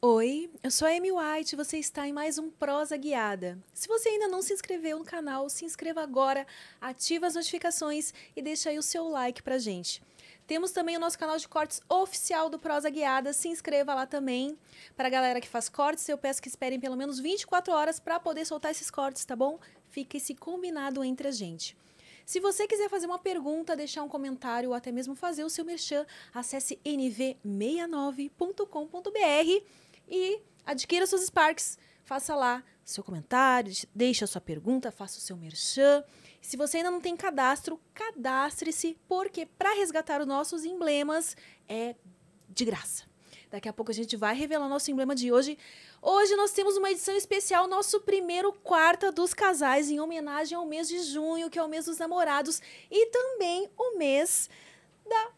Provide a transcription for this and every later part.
Oi, eu sou a Amy White e você está em mais um Prosa Guiada. Se você ainda não se inscreveu no canal, se inscreva agora, ativa as notificações e deixa aí o seu like pra gente. Temos também o nosso canal de cortes oficial do Prosa Guiada, se inscreva lá também. Para a galera que faz cortes, eu peço que esperem pelo menos 24 horas para poder soltar esses cortes, tá bom? Fica esse combinado entre a gente. Se você quiser fazer uma pergunta, deixar um comentário ou até mesmo fazer o seu merchan, acesse nv69.com.br e adquira seus Sparks. Faça lá seu comentário, deixe a sua pergunta, faça o seu merchan. Se você ainda não tem cadastro, cadastre-se, porque para resgatar os nossos emblemas é de graça. Daqui a pouco a gente vai revelar nosso emblema de hoje. Hoje nós temos uma edição especial, nosso primeiro quarta dos casais, em homenagem ao mês de junho, que é o mês dos namorados, e também o mês da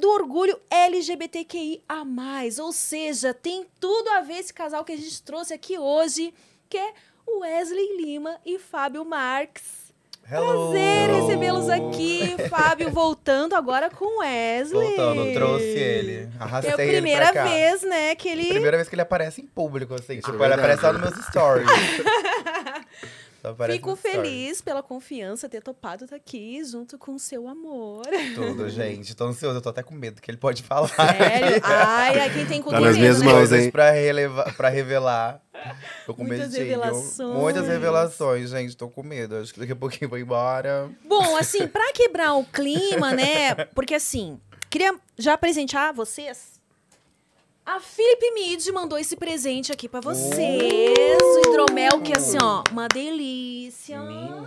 do orgulho LGBTQI a mais, ou seja, tem tudo a ver esse casal que a gente trouxe aqui hoje, que é Wesley Lima e Fábio Marques. Hello. Prazer recebê-los aqui, Fábio voltando agora com Wesley. Voltando, trouxe ele. Arrastei É a ele primeira pra cá. vez, né, que ele Primeira vez que ele aparece em público, assim. Tipo, ele verdade. aparece só nos meus stories. Fico feliz pela confiança ter topado estar aqui junto com seu amor. Tudo, gente. Tô ansioso, eu tô até com medo que ele pode falar. Sério? Ai, ai, quem tem cu Tá nas medo, minhas né? mãos, Coisas hein? pra, releva- pra revelar. Tô com Muitas medinho. revelações. Muitas revelações, gente. Tô com medo. Acho que daqui a pouquinho vou embora. Bom, assim, pra quebrar o clima, né? Porque assim, queria já presentear vocês. A Felipe Mid mandou esse presente aqui pra vocês. O hidromel, que assim, ó, uma delícia.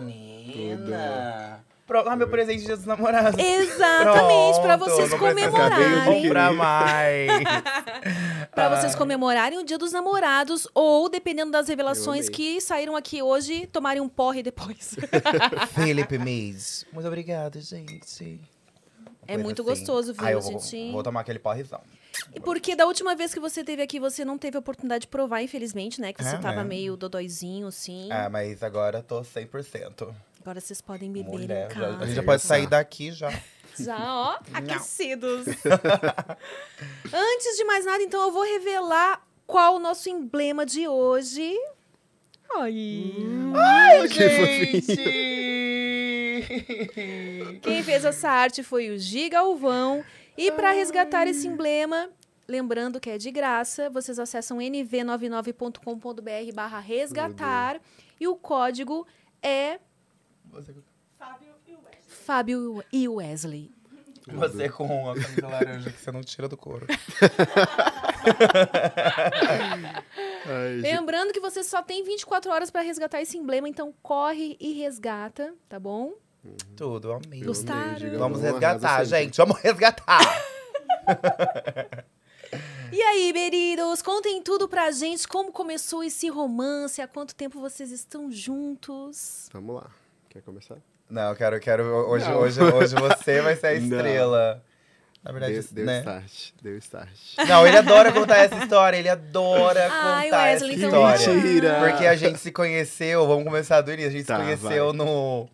Menina. Pro... Ah, meu presente de dia dos namorados. Exatamente, pra Pronto, vocês comemorarem. comprar mais. Pra vocês comemorarem o Dia dos Namorados, ou, dependendo das revelações que saíram aqui hoje, tomarem um porre depois. Felipe Mays. Muito obrigado, gente. É muito assim. gostoso, viu, Ah, eu vou, gente? vou tomar aquele porrezão. E porque da última vez que você esteve aqui, você não teve a oportunidade de provar, infelizmente, né? Que você É, tava né? meio dodóizinho, assim. Ah, mas agora eu tô 100%. Agora vocês podem beber Mulher, em já- casa. a gente já pode sair daqui já. Já, ó, aquecidos. Antes de mais nada, então, eu vou revelar qual o nosso emblema de hoje. Ai. Ai, que gente! Quem fez essa arte foi o Giga Alvão. E para resgatar esse emblema, lembrando que é de graça, vocês acessam nv99.com.br barra resgatar e o código é Você, Fábio e Wesley. você com a camisa laranja que você não tira do couro. Ai. Lembrando que você só tem 24 horas para resgatar esse emblema, então corre e resgata, tá bom? Tudo, eu amei. Gostaram? Vamos resgatar, gente. Vamos resgatar. E aí, beridos, contem tudo pra gente, como começou esse romance, há quanto tempo vocês estão juntos? Vamos lá. Quer começar? Não, eu quero, eu quero. Hoje, Não. hoje, hoje você vai ser a Não. estrela. Na verdade, Deu, deu né? start. Deu start. Não, ele adora contar essa história. Ele adora Ai, contar Wesley, essa então história. mentira! Porque a gente se conheceu, vamos começar do início. A gente Tá, se conheceu vai. no,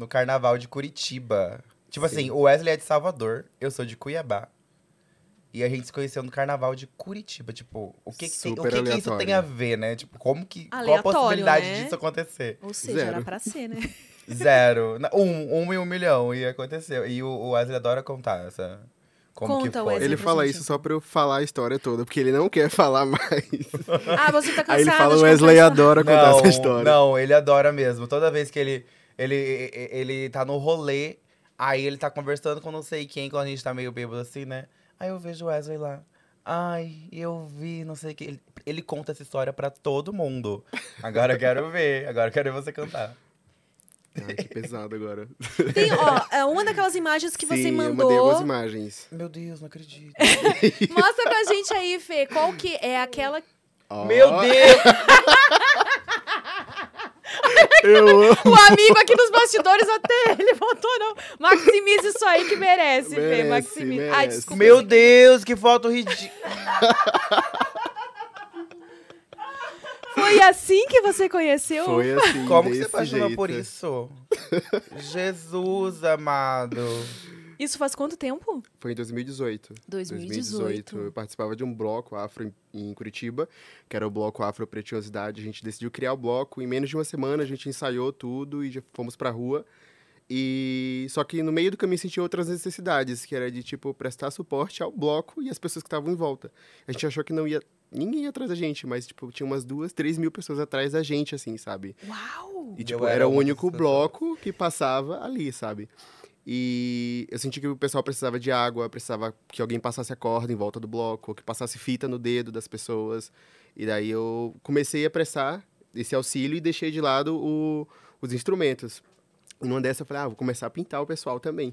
no carnaval de Curitiba. Tipo Sim. assim, o Wesley é de Salvador, eu sou de Cuiabá. E a gente se conheceu no carnaval de Curitiba. Tipo, o que, que, tem, o que, que isso aleatório. tem a ver, né? Tipo, como que. qual a Aleatório, possibilidade né? disso acontecer? Ou seja, Zero. era pra ser, né? Zero. Um, um e um milhão. E aconteceu. E o, o Wesley adora contar essa. Como Conta, que foi. Wesley. Ele fala gente. isso só pra eu falar a história toda, porque ele não quer falar mais. Ah, você tá cansado Aí ele fala, o Wesley adora contar não, essa história. Não, ele adora mesmo. Toda vez que ele, ele, ele tá no rolê, aí ele tá conversando com não sei quem, quando a gente tá meio bêbado assim, né? Aí eu vejo o Wesley lá. Ai, eu vi, não sei o que. Ele, ele conta essa história pra todo mundo. Agora eu quero ver. Agora eu quero ver você cantar. Ai, que pesado agora. Tem, ó, é uma daquelas imagens que você Sim, eu mandou. mandei algumas imagens. Meu Deus, não acredito. Mostra pra gente aí, Fê. Qual que é aquela. Ó, Meu Deus! Eu amo. O amigo aqui dos bastidores até ele botou, não. Maximize isso aí que merece, Fê. Merece, Maximize. Ai, merece. desculpa. Meu Deus, que foto ridícula. Foi assim que você conheceu? Foi assim, Como que você apaixonou jeito. por isso? Jesus amado. Isso faz quanto tempo? Foi em 2018. 2018. Eu participava de um bloco afro em, em Curitiba, que era o bloco Afro Pretiosidade. A gente decidiu criar o bloco. Em menos de uma semana a gente ensaiou tudo e já fomos pra rua. E só que no meio do caminho senti outras necessidades, que era de tipo prestar suporte ao bloco e às pessoas que estavam em volta. A gente achou que não ia ninguém ia atrás da gente, mas tipo tinha umas duas, três mil pessoas atrás da gente, assim, sabe? Uau! E, Eu tipo, era era o único bloco que passava ali, sabe? E eu senti que o pessoal precisava de água, precisava que alguém passasse a corda em volta do bloco, ou que passasse fita no dedo das pessoas. E daí eu comecei a prestar esse auxílio e deixei de lado o- os instrumentos. E numa dessa eu falei, ah, vou começar a pintar o pessoal também.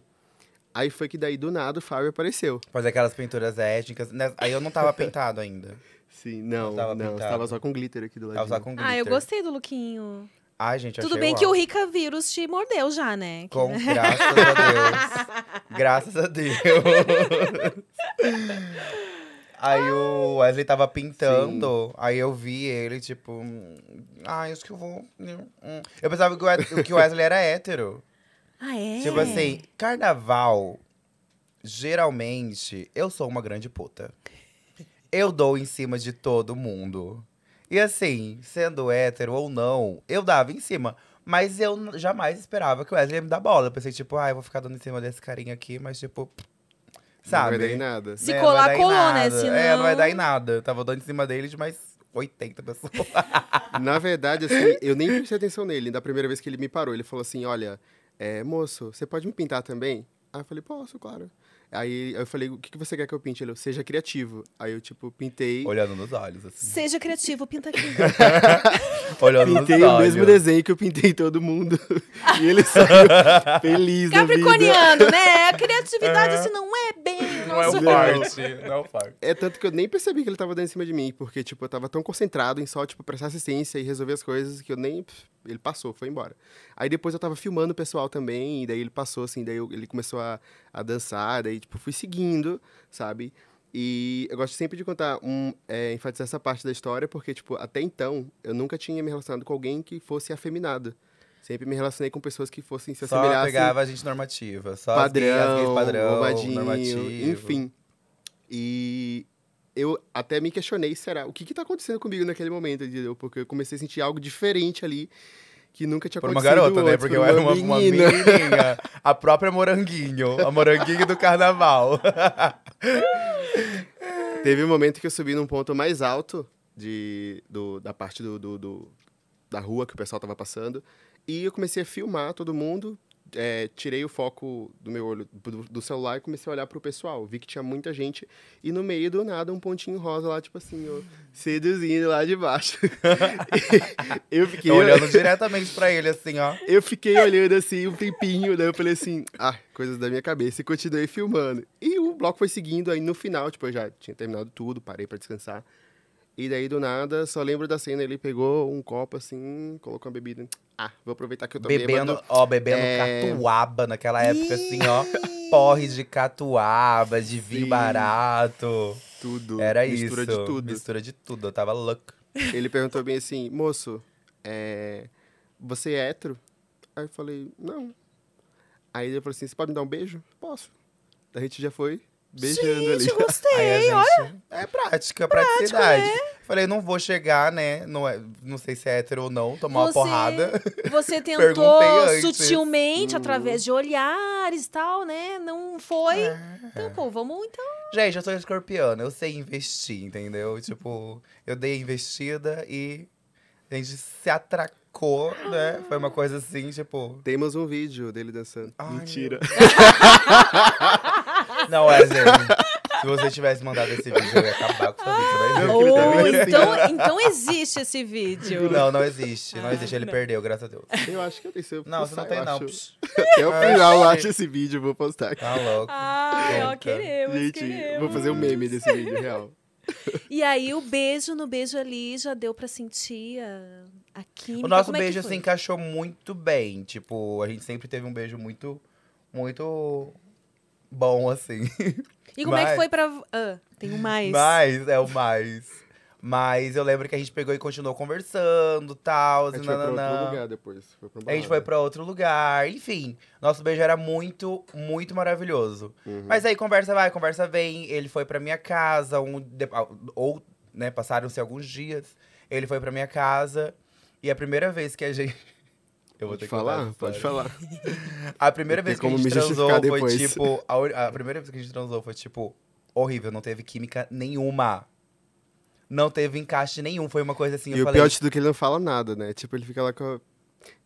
Aí foi que daí do nada o Fábio apareceu. Fazer aquelas pinturas étnicas. né? Aí eu não tava pintado ainda. Sim, não, tava não, pintado. estava só com glitter aqui do lado. Tava usar com glitter. Ah, eu gostei do lookinho. Ai, gente, Tudo bem uau. que o Rica Vírus te mordeu já, né? Com, graças a Deus. Graças a Deus. Aí o Wesley tava pintando, aí eu vi ele, tipo, hum, ah, acho que eu vou. hum, hum." Eu pensava que o Wes- que o Wesley era hétero. Ah, é? Tipo assim, carnaval, geralmente, eu sou uma grande puta. Eu dou em cima de todo mundo. E assim, sendo hétero ou não, eu dava em cima. Mas eu jamais esperava que o Wesley ia me dar bola. Eu pensei, tipo, ah, eu vou ficar dando em cima desse carinha aqui, mas tipo. Não Sabe? vai dar em nada. Se É, colar, não colou, né? nada. Senão- É, não vai dar em nada. Eu tava dando em cima dele de mais 80 pessoas. Na verdade, assim, eu nem prestei atenção nele. Da primeira vez que ele me parou, ele falou assim: Olha, é, moço, você pode me pintar também? Aí eu falei: Posso, claro. Aí eu falei: O que, que você quer que eu pinte? Ele, seja criativo. Aí eu, tipo, pintei. Olhando nos olhos, assim. Seja criativo, pinta aqui. Olhando Pintei nos o olhos. mesmo desenho que eu pintei todo mundo. e ele saiu feliz. Capricorniano, né? A criatividade, assim, não é bem Não é nosso o Não. forte. Não é o forte. É tanto que eu nem percebi que ele tava dando em cima de mim, porque, tipo, eu tava tão concentrado em só, tipo, prestar assistência e resolver as coisas que eu nem. Ele passou, foi embora. Aí depois eu tava filmando o pessoal também, e daí ele passou, assim, daí eu- ele começou a, a dançar, daí, tipo, fui seguindo, sabe? E eu gosto sempre de contar, um, é, enfatizar essa parte da história, porque, tipo, até então, eu nunca tinha me relacionado com alguém que fosse afeminado. Sempre me relacionei com pessoas que fossem se Só assemelhassem pegava a gente normativa. Só gays- as gays padrão, padrão, bombadinho, normativo. enfim. E eu até me questionei, será, o que que tá acontecendo comigo naquele momento, entendeu? Porque eu comecei a sentir algo diferente ali, que nunca tinha Por uma acontecido garota, né? Porque por eu era uma, uma menina. menininha. A própria moranguinho. A moranguinho do carnaval. Teve um momento que eu subi num ponto mais alto de, do- da parte do, do- do- da rua que o pessoal tava passando. E eu comecei a filmar todo mundo. É, tirei o foco do meu olho do, do celular e comecei a olhar pro pessoal. Vi que tinha muita gente. E no meio do nada, um pontinho rosa lá, tipo assim, ó, seduzindo lá de baixo. eu fiquei Olhando diretamente pra ele, assim, ó. eu fiquei olhando assim um tempinho, daí eu falei assim, ah, coisas da minha cabeça, e continuei filmando. E o bloco foi seguindo, aí no final, tipo, eu já tinha terminado tudo, parei pra descansar. E daí, do nada, só lembro da cena, ele pegou um copo assim, colocou uma bebida. Ah, vou aproveitar que eu tô Bebendo, bêbado. ó, bebendo É. catuaba naquela época, assim, ó. Porre de catuaba, de vinho Sim. barato. Tudo. Era mistura isso. de tudo. Mistura de tudo. Eu tava louco. Ele perguntou bem assim, moço, é, você é hétero? Aí eu falei, não. Aí ele falou assim, você pode me dar um beijo? Posso. A gente já foi beijando ali. Gente, gostei, Aí a olha. gente... É prática, praticidade. Falei, não vou chegar, né? Não, é, não sei se é hétero ou não, tomar uma Você- porrada. Você tentou sutilmente, Hum. através de olhares e tal, né? Não foi. É. Então, pô, vamos então. Gente, eu sou escorpiana, eu sei investir, entendeu? Tipo, eu dei a investida e a gente se atracou, né? Foi uma coisa assim, tipo. Temos um vídeo dele dançando. Ai, Mentira. Não, Wesley. Se você tivesse mandado esse vídeo, eu ia acabar com sua vida. Você vai ver. Não, que ele tá Oh, assim, então, então existe esse vídeo. Não, não existe. Não Ah, existe. Ele não. perdeu, graças a Deus. Eu acho que eu tenho. Se eu Não, você não tem, não. Até o final eu Ah, acho esse vídeo, vou postar aqui. Tá louco. Ai, ó, queremos, Gente, queremos. vou fazer um meme desse vídeo, real. E aí, o beijo no beijo ali já deu pra sentir a, a química. O nosso Como é beijo se encaixou muito bem. Tipo, a gente sempre teve um beijo muito, muito bom, assim. E como é que Mas- foi pra. Ah, tem um mais. Mais, é o mais. Mas eu lembro que a gente pegou e continuou conversando, tal, A e gente foi pra outro nananã. lugar depois. Foi pra A gente foi pra outro lugar, enfim. Nosso beijo era muito, muito maravilhoso. Uhum. Mas aí conversa vai, conversa vem. Ele foi pra minha casa, um, ah, ou, né, passaram-se alguns dias. Ele foi pra minha casa. E a primeira vez que a gente. Eu vou Pode ter que falar? Pode falar. A primeira vez que a gente transou foi tipo. A, a primeira vez que a gente transou foi tipo horrível, não teve química nenhuma. Não teve encaixe nenhum. Foi uma coisa assim. E eu o falei, pior de tudo é que ele não fala nada, né? Tipo, ele fica lá com a...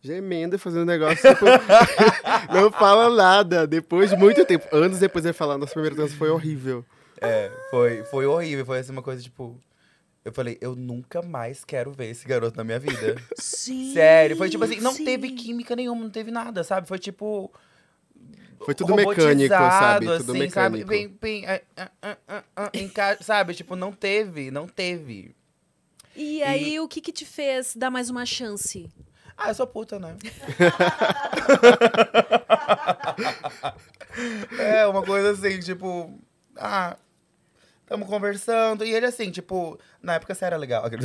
gemendo, fazendo negócio, tipo... não fala nada. Depois de muito tempo, anos depois ele falar, nossa primeira dança foi horrível. É, foi, foi horrível. Foi assim uma coisa tipo. Eu falei, eu nunca mais quero ver esse garoto na minha vida. Sim, Sério, foi tipo assim, não sim. teve química nenhuma, não teve nada, sabe? Foi tipo. Foi tudo mecânico, sabe? robotizado, Tudo assim, sabe? mecânico. Bem, bem, ah, ah, ah, ah, ah, enca- sabe? Tipo, não teve, não teve. E aí, o que que te fez dar mais uma chance? Ah, eu sou puta, né? é, uma coisa assim, tipo. Ah, tamo conversando. E ele assim, tipo, na época você era legal.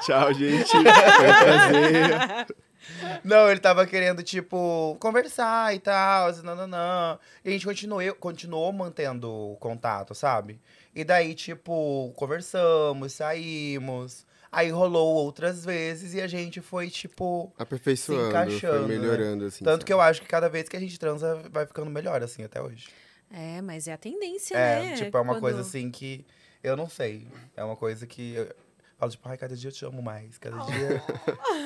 Tchau, gente. Foi um prazer. Não, ele tava querendo, tipo, conversar e tal, assim, não, não, não. E a gente continuou, continuou mantendo o contato, sabe? E daí, tipo, conversamos, saímos. Aí rolou outras vezes e a gente foi, tipo. Aperfeiçoando, encaixando, foi né? melhorando, assim. Tanto sabe? que eu acho que cada vez que a gente transa vai ficando melhor, assim, até hoje. É, mas é a tendência, É, né? tipo, é uma Quando- coisa assim que eu não sei. É uma coisa que eu falo, tipo, ai, cada dia eu te amo mais. Cada dia,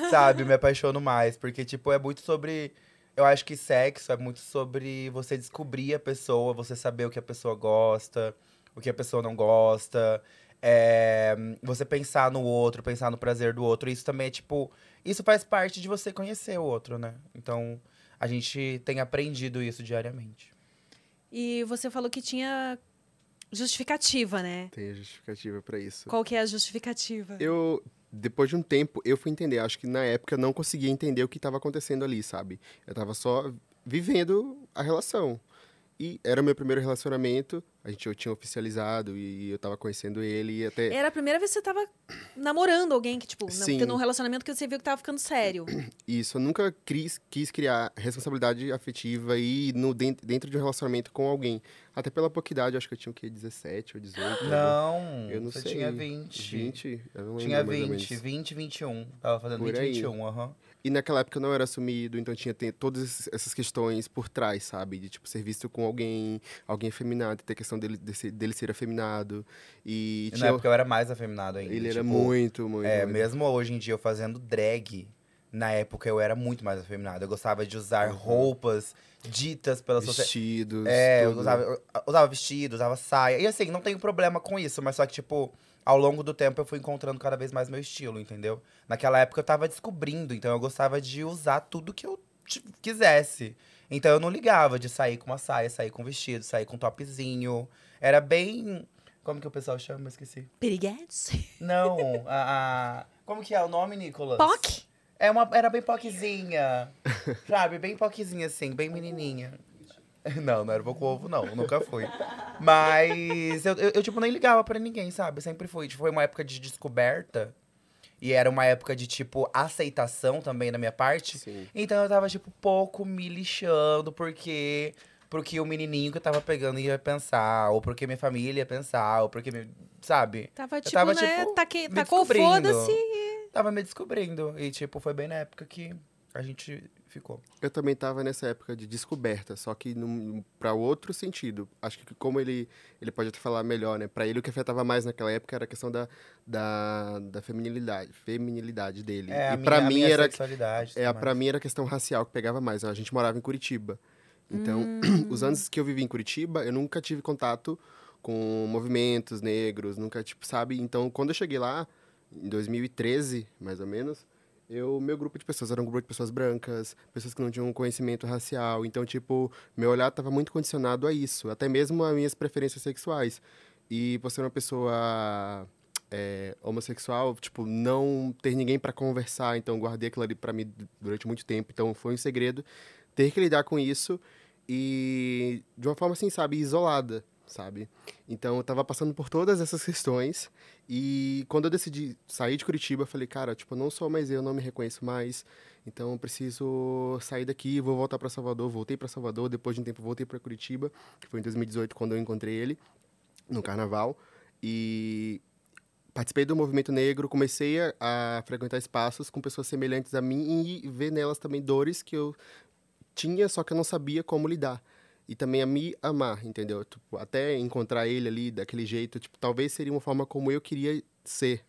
sabe, me apaixono mais. Porque, tipo, é muito sobre. Eu acho que sexo é muito sobre você descobrir a pessoa, você saber o que a pessoa gosta, o que a pessoa não gosta. É, você pensar no outro, pensar no prazer do outro. Isso também é, tipo. Isso faz parte de você conhecer o outro, né? Então, a gente tem aprendido isso diariamente. E você falou que tinha justificativa, né? Tem justificativa pra isso. Qual que é a justificativa? Eu, depois de um tempo, eu fui entender. Acho que na época eu não conseguia entender o que estava acontecendo ali, sabe? Eu tava só vivendo a relação. E era o meu primeiro relacionamento, a gente eu tinha oficializado e eu tava conhecendo ele e até. Era a primeira vez que você tava namorando alguém que, tipo, não- Sim. tendo um relacionamento que você viu que tava ficando sério. Isso, eu nunca quis, quis criar responsabilidade afetiva e no, dentro, dentro de um relacionamento com alguém. Até pela pouca idade, acho que eu tinha o quê? 17 ou 18? Não, eu não você sei. tinha 20. 20? Eu não lembro Tinha mais ou 20, menos. 20, 21. Tava fazendo Por 20, aí. 21, aham. E naquela época eu não era assumido, então tinha todas essas questões por trás, sabe? De, tipo, ser visto com alguém, alguém afeminado, ter questão dele, dele ser afeminado. E E tinha... Na época eu era mais afeminado ainda. ele era tipo, muito, muito... É, muito. mesmo hoje em dia eu fazendo drag, na época eu era muito mais afeminado. Eu gostava de usar Uhum. roupas ditas pela sociedade. Vestidos, É, eu tudo. usava, eu usava vestido, usava saia. E assim, não tenho problema com isso, mas só que, tipo, ao longo do tempo eu fui encontrando cada vez mais meu estilo, entendeu? Naquela época eu tava descobrindo, então eu gostava de usar tudo que eu quisesse. Então eu não ligava de sair com uma saia, sair com vestido, sair com topzinho. Era bem. Como que o pessoal chama? Eu Esqueci. Piriguetes? Não, a, a- Como que é o nome, Nicolas? POC? É uma, era bem poquezinha. sabe? Bem poquezinha, assim, bem menininha. Não, não era pouco ovo, não. Nunca fui. Mas eu, eu, eu, tipo, nem ligava pra ninguém, sabe? Sempre fui. Tipo, foi uma época de descoberta. E era uma época de, tipo, aceitação também da minha parte. Sim. Então eu tava, tipo, pouco me lixando, porque. Porque o menininho que eu tava pegando ia pensar, ou porque minha família ia pensar, ou porque. me- Sabe? Tava tipo, tava, né? tipo, taque- me tacou foda-se. Tava me descobrindo. E, tipo, foi bem na época que a gente ficou. Eu também tava nessa época de descoberta, só que pra outro sentido. Acho que como ele, ele pode até falar melhor, né? Pra ele o que afetava mais naquela época era a questão da, da, da feminilidade, feminilidade dele. É, a e minha, pra a mim era. É, mais. mim era questão racial que pegava mais. A gente morava em Curitiba. Então, os anos que eu vivi em Curitiba, eu nunca tive contato com movimentos negros, nunca, tipo, sabe? Então, quando eu cheguei lá, em 2013, mais ou menos, eu, meu grupo de pessoas era um grupo de pessoas brancas, pessoas que não tinham conhecimento racial. Então, tipo, meu olhar estava muito condicionado a isso, até mesmo as minhas preferências sexuais. E por ser uma pessoa é, homossexual, tipo, não ter ninguém para conversar, então guardei aquilo ali para mim durante muito tempo. Então, foi um segredo ter que lidar com isso e de uma forma assim, sabe, isolada sabe? Então eu tava passando por todas essas questões e quando eu decidi sair de Curitiba, eu falei, cara, tipo, não sou mais eu, não me reconheço mais. Então eu preciso sair daqui, vou voltar para Salvador. Voltei para Salvador, depois de um tempo voltei para Curitiba, que foi em 2018 quando eu encontrei ele no carnaval e participei do movimento negro, comecei a, a frequentar espaços com pessoas semelhantes a mim e ver nelas também dores que eu tinha, só que eu não sabia como lidar e também a me amar, entendeu? Tipo, até encontrar ele ali daquele jeito, tipo, talvez seria uma forma como eu queria ser.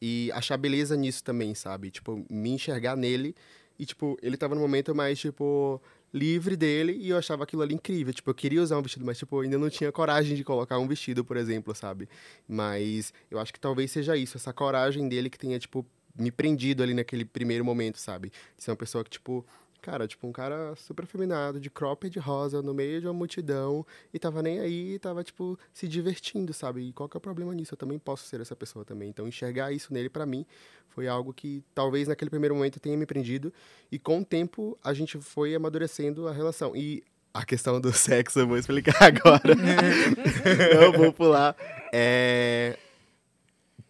E achar beleza nisso também, sabe? Tipo, me enxergar nele. E, tipo, ele tava no momento mais, tipo, livre dele e eu achava aquilo ali incrível. Tipo, eu queria usar um vestido, mas, tipo, ainda não tinha coragem de colocar um vestido, por exemplo, sabe? Mas eu acho que talvez seja isso, essa coragem dele que tenha, tipo, me prendido ali naquele primeiro momento, sabe? De ser uma pessoa que, tipo, Cara, tipo, um cara super afeminado, de cropped rosa, no meio de uma multidão, e tava nem aí, tava, tipo, se divertindo, sabe? E qual que é o problema nisso? Eu também posso ser essa pessoa também. Então, enxergar isso nele, para mim, foi algo que talvez naquele primeiro momento tenha me prendido, e com o tempo a gente foi amadurecendo a relação. E a questão do sexo eu vou explicar agora. Não vou pular. É,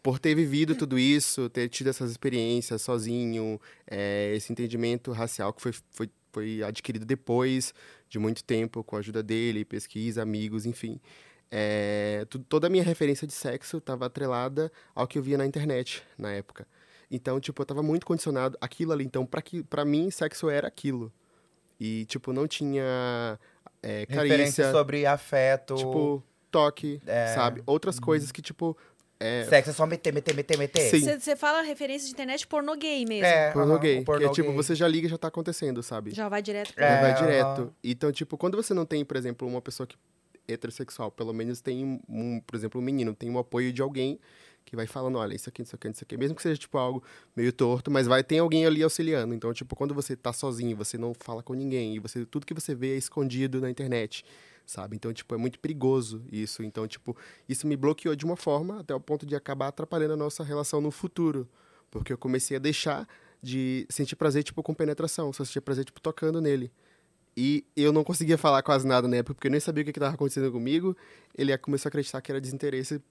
por ter vivido tudo isso, ter tido essas experiências sozinho, é, esse entendimento racial que foi, foi, foi adquirido depois de muito tempo, com a ajuda dele, pesquisa, amigos, enfim. É, toda a minha referência de sexo estava atrelada ao que eu via na internet na época. Então, tipo, eu estava muito condicionado aquilo ali. Então, para mim, sexo era aquilo. E, tipo, não tinha é, carícia. sobre afeto. Tipo, toque, é... sabe? Outras coisas que, tipo, é... Sexo é só meter, meter, meter, meter. Você fala referência de internet pornô gay mesmo. É, pornô gay. Pornô que é tipo, você já liga e já tá acontecendo, sabe? Já vai direto pra é, vai direto. Então, tipo, quando você não tem, por exemplo, uma pessoa que heterossexual, pelo menos tem um, por exemplo, um menino, tem um apoio de alguém que vai falando, olha, isso aqui, isso aqui, isso aqui, mesmo que seja tipo algo meio torto, mas vai ter alguém ali auxiliando. Então, tipo, quando você tá sozinho, você não fala com ninguém, e você tudo que você vê é escondido na internet sabe? Então, tipo, é muito perigoso isso. Então, tipo, isso me bloqueou de uma forma até o ponto de acabar atrapalhando a nossa relação no futuro. Porque eu comecei a deixar de sentir prazer, tipo, com penetração. Só sentia prazer, tipo, tocando nele. E eu não conseguia falar quase nada na época, porque eu nem sabia o que estava acontecendo comigo. Ele começou a acreditar que era desinteresse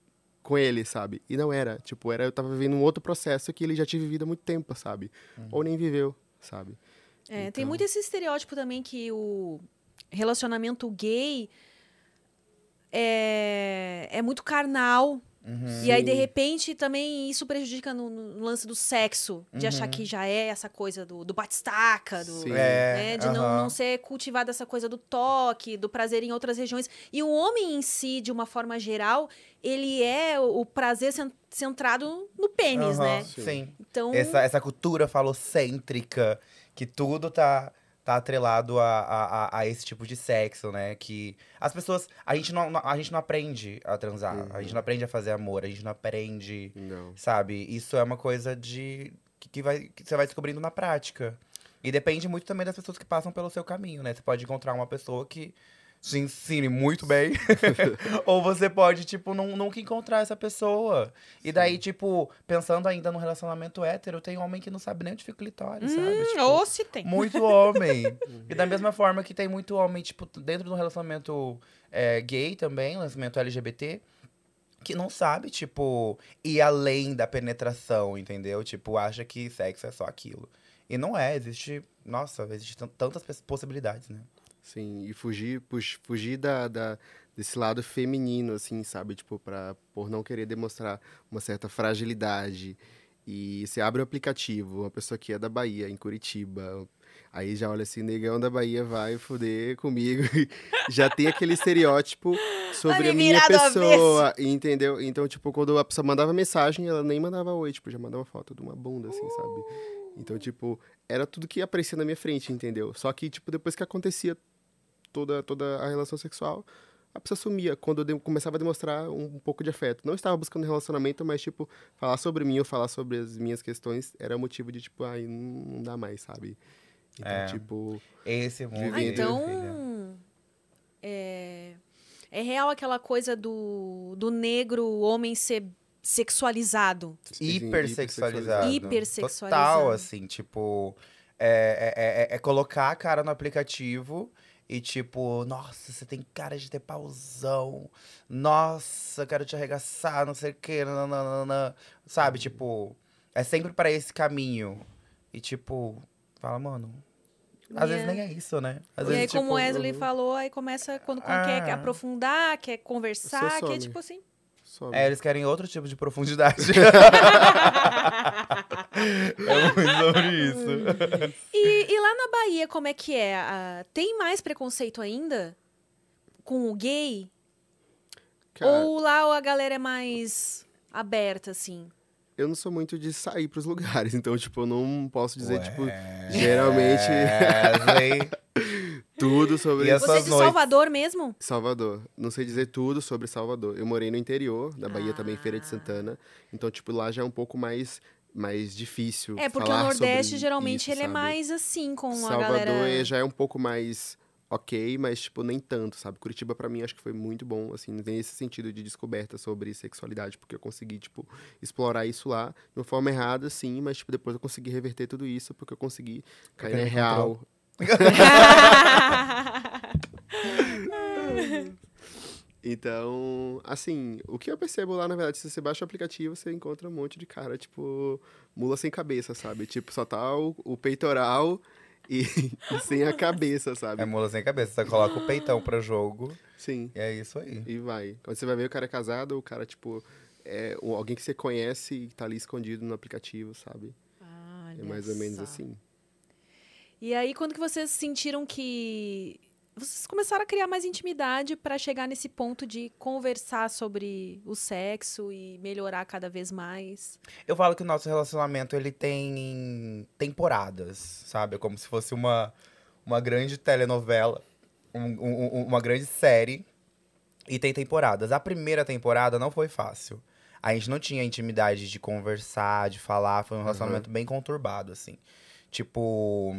com ele, sabe? E não era. Tipo, era eu tava vivendo um outro processo que ele já tinha vivido há muito tempo, sabe? Uhum. Ou nem viveu, sabe? É, então... tem muito esse estereótipo também que o relacionamento gay é, é muito carnal. Uhum. E aí, de repente, também isso prejudica no, no lance do sexo, de uhum. achar que já é essa coisa do, do batistaca, do, é, né, de uhum. não, não ser cultivada essa coisa do toque, do prazer em outras regiões. E o homem em si, de uma forma geral, ele é o, o prazer centrado no pênis, né? Sim. Então... Essa, essa cultura falocêntrica, que tudo tá tá atrelado a, a, a, esse tipo de sexo, né? Que as pessoas. A gente não, a gente não aprende a transar, uhum. a gente não aprende a fazer amor, a gente não aprende. Não. Sabe? Isso é uma coisa de. Que, que, vai, que você vai descobrindo na prática. E depende muito também das pessoas que passam pelo seu caminho, né? Você pode encontrar uma pessoa que te ensine muito bem. Ou você pode, tipo, não, nunca encontrar essa pessoa. E daí, tipo, pensando ainda no relacionamento hétero, tem homem que não sabe nem onde fica o clitóris, hum, sabe? Tipo, ou se tem. Muito homem. e da mesma forma que tem muito homem, tipo, dentro do relacionamento é, gay também, relacionamento LGBT, que não sabe, tipo, ir além da penetração, entendeu? Tipo, acha que sexo é só aquilo. E não é, existe, nossa, existe tantas possibilidades, né? Sim, e fugir, fugir da, da, desse lado feminino, assim, sabe? Tipo, pra, por não querer demonstrar uma certa fragilidade. E você abre o aplicativo, uma pessoa que é da Bahia, em Curitiba, aí já olha assim, negão da Bahia vai foder comigo. já tem aquele estereótipo sobre a minha pessoa, entendeu? Então, tipo, quando a pessoa mandava mensagem, ela nem mandava oi, tipo, já mandava foto de uma bunda, assim, sabe? Então, tipo, era tudo que aparecia na minha frente, entendeu? Só que, tipo, depois que acontecia toda, toda a relação sexual, a pessoa sumia quando eu de- começava a demonstrar um, um pouco de afeto. Não estava buscando relacionamento, mas, tipo, falar sobre mim ou falar sobre as minhas questões era motivo de, tipo, ai, não, não dá mais, sabe? Então, É. tipo, Esse mundo. Ah, então. É, é real aquela coisa do, do negro homem ser sexualizado. hipersexualizado. Hipersexualizado. Total, assim, tipo. É, é, é- é colocar a cara no aplicativo e, tipo, nossa, você tem cara de ter pauzão. Nossa, quero te arregaçar, não sei o quê. nananana. Sabe, tipo, é sempre pra esse caminho. E, tipo, fala, mano. Às E vezes é- nem é isso, né? Às e vezes, aí, como o tipo, Wesley falou, aí começa quando, quando quer Ah. aprofundar, quer conversar, quer some. tipo assim. some. É, eles querem outro tipo de profundidade. é muito sobre isso. E, e lá na Bahia, como é que é? Ah, tem mais preconceito ainda com o gay? Cara, Ou lá a galera é mais aberta, assim? eu não sou muito de sair pros lugares, então, tipo, eu não posso dizer, Ué. tipo, geralmente Wesley. tudo sobre E as Você é de noites? Salvador mesmo? Salvador. Não sei dizer tudo sobre Salvador. Eu morei no interior da Bahia também, Feira de Ah. Santana. Então, tipo, lá já é um pouco mais, mais difícil É, porque o falar Nordeste, sobre geralmente, isso, ele é sabe? mais assim, com a Salvador galera... é- já é um pouco mais ok, mas, tipo, nem tanto, sabe? Curitiba, pra mim, acho que foi muito bom, assim, nesse sentido de descoberta sobre sexualidade, porque eu consegui, tipo, explorar isso lá de uma forma errada, sim, mas, tipo, depois eu consegui reverter tudo isso, porque eu consegui cair na real. Então, assim, o que eu percebo lá, na verdade, se você baixa o aplicativo, você encontra um monte de cara, tipo, mula sem cabeça, sabe? Tipo, só tá o, o peitoral e, e sem a cabeça, sabe? É mula sem cabeça. Você coloca o peitão pra jogo Sim, e é isso aí. e vai. Quando você vai ver o cara é casado, o cara, tipo, é alguém que você conhece e tá ali escondido no aplicativo, sabe? É Olha mais ou menos só. assim. E aí, quando que vocês sentiram que... Vocês começaram a criar mais intimidade pra chegar nesse ponto de conversar sobre o sexo e melhorar cada vez mais? Eu falo que o nosso relacionamento, ele tem temporadas, sabe? É como se fosse uma, uma grande telenovela, um- um- um- uma grande série. E tem temporadas. A primeira temporada não foi fácil. A gente não tinha intimidade de conversar, de falar. Foi um relacionamento bem conturbado, assim. Tipo,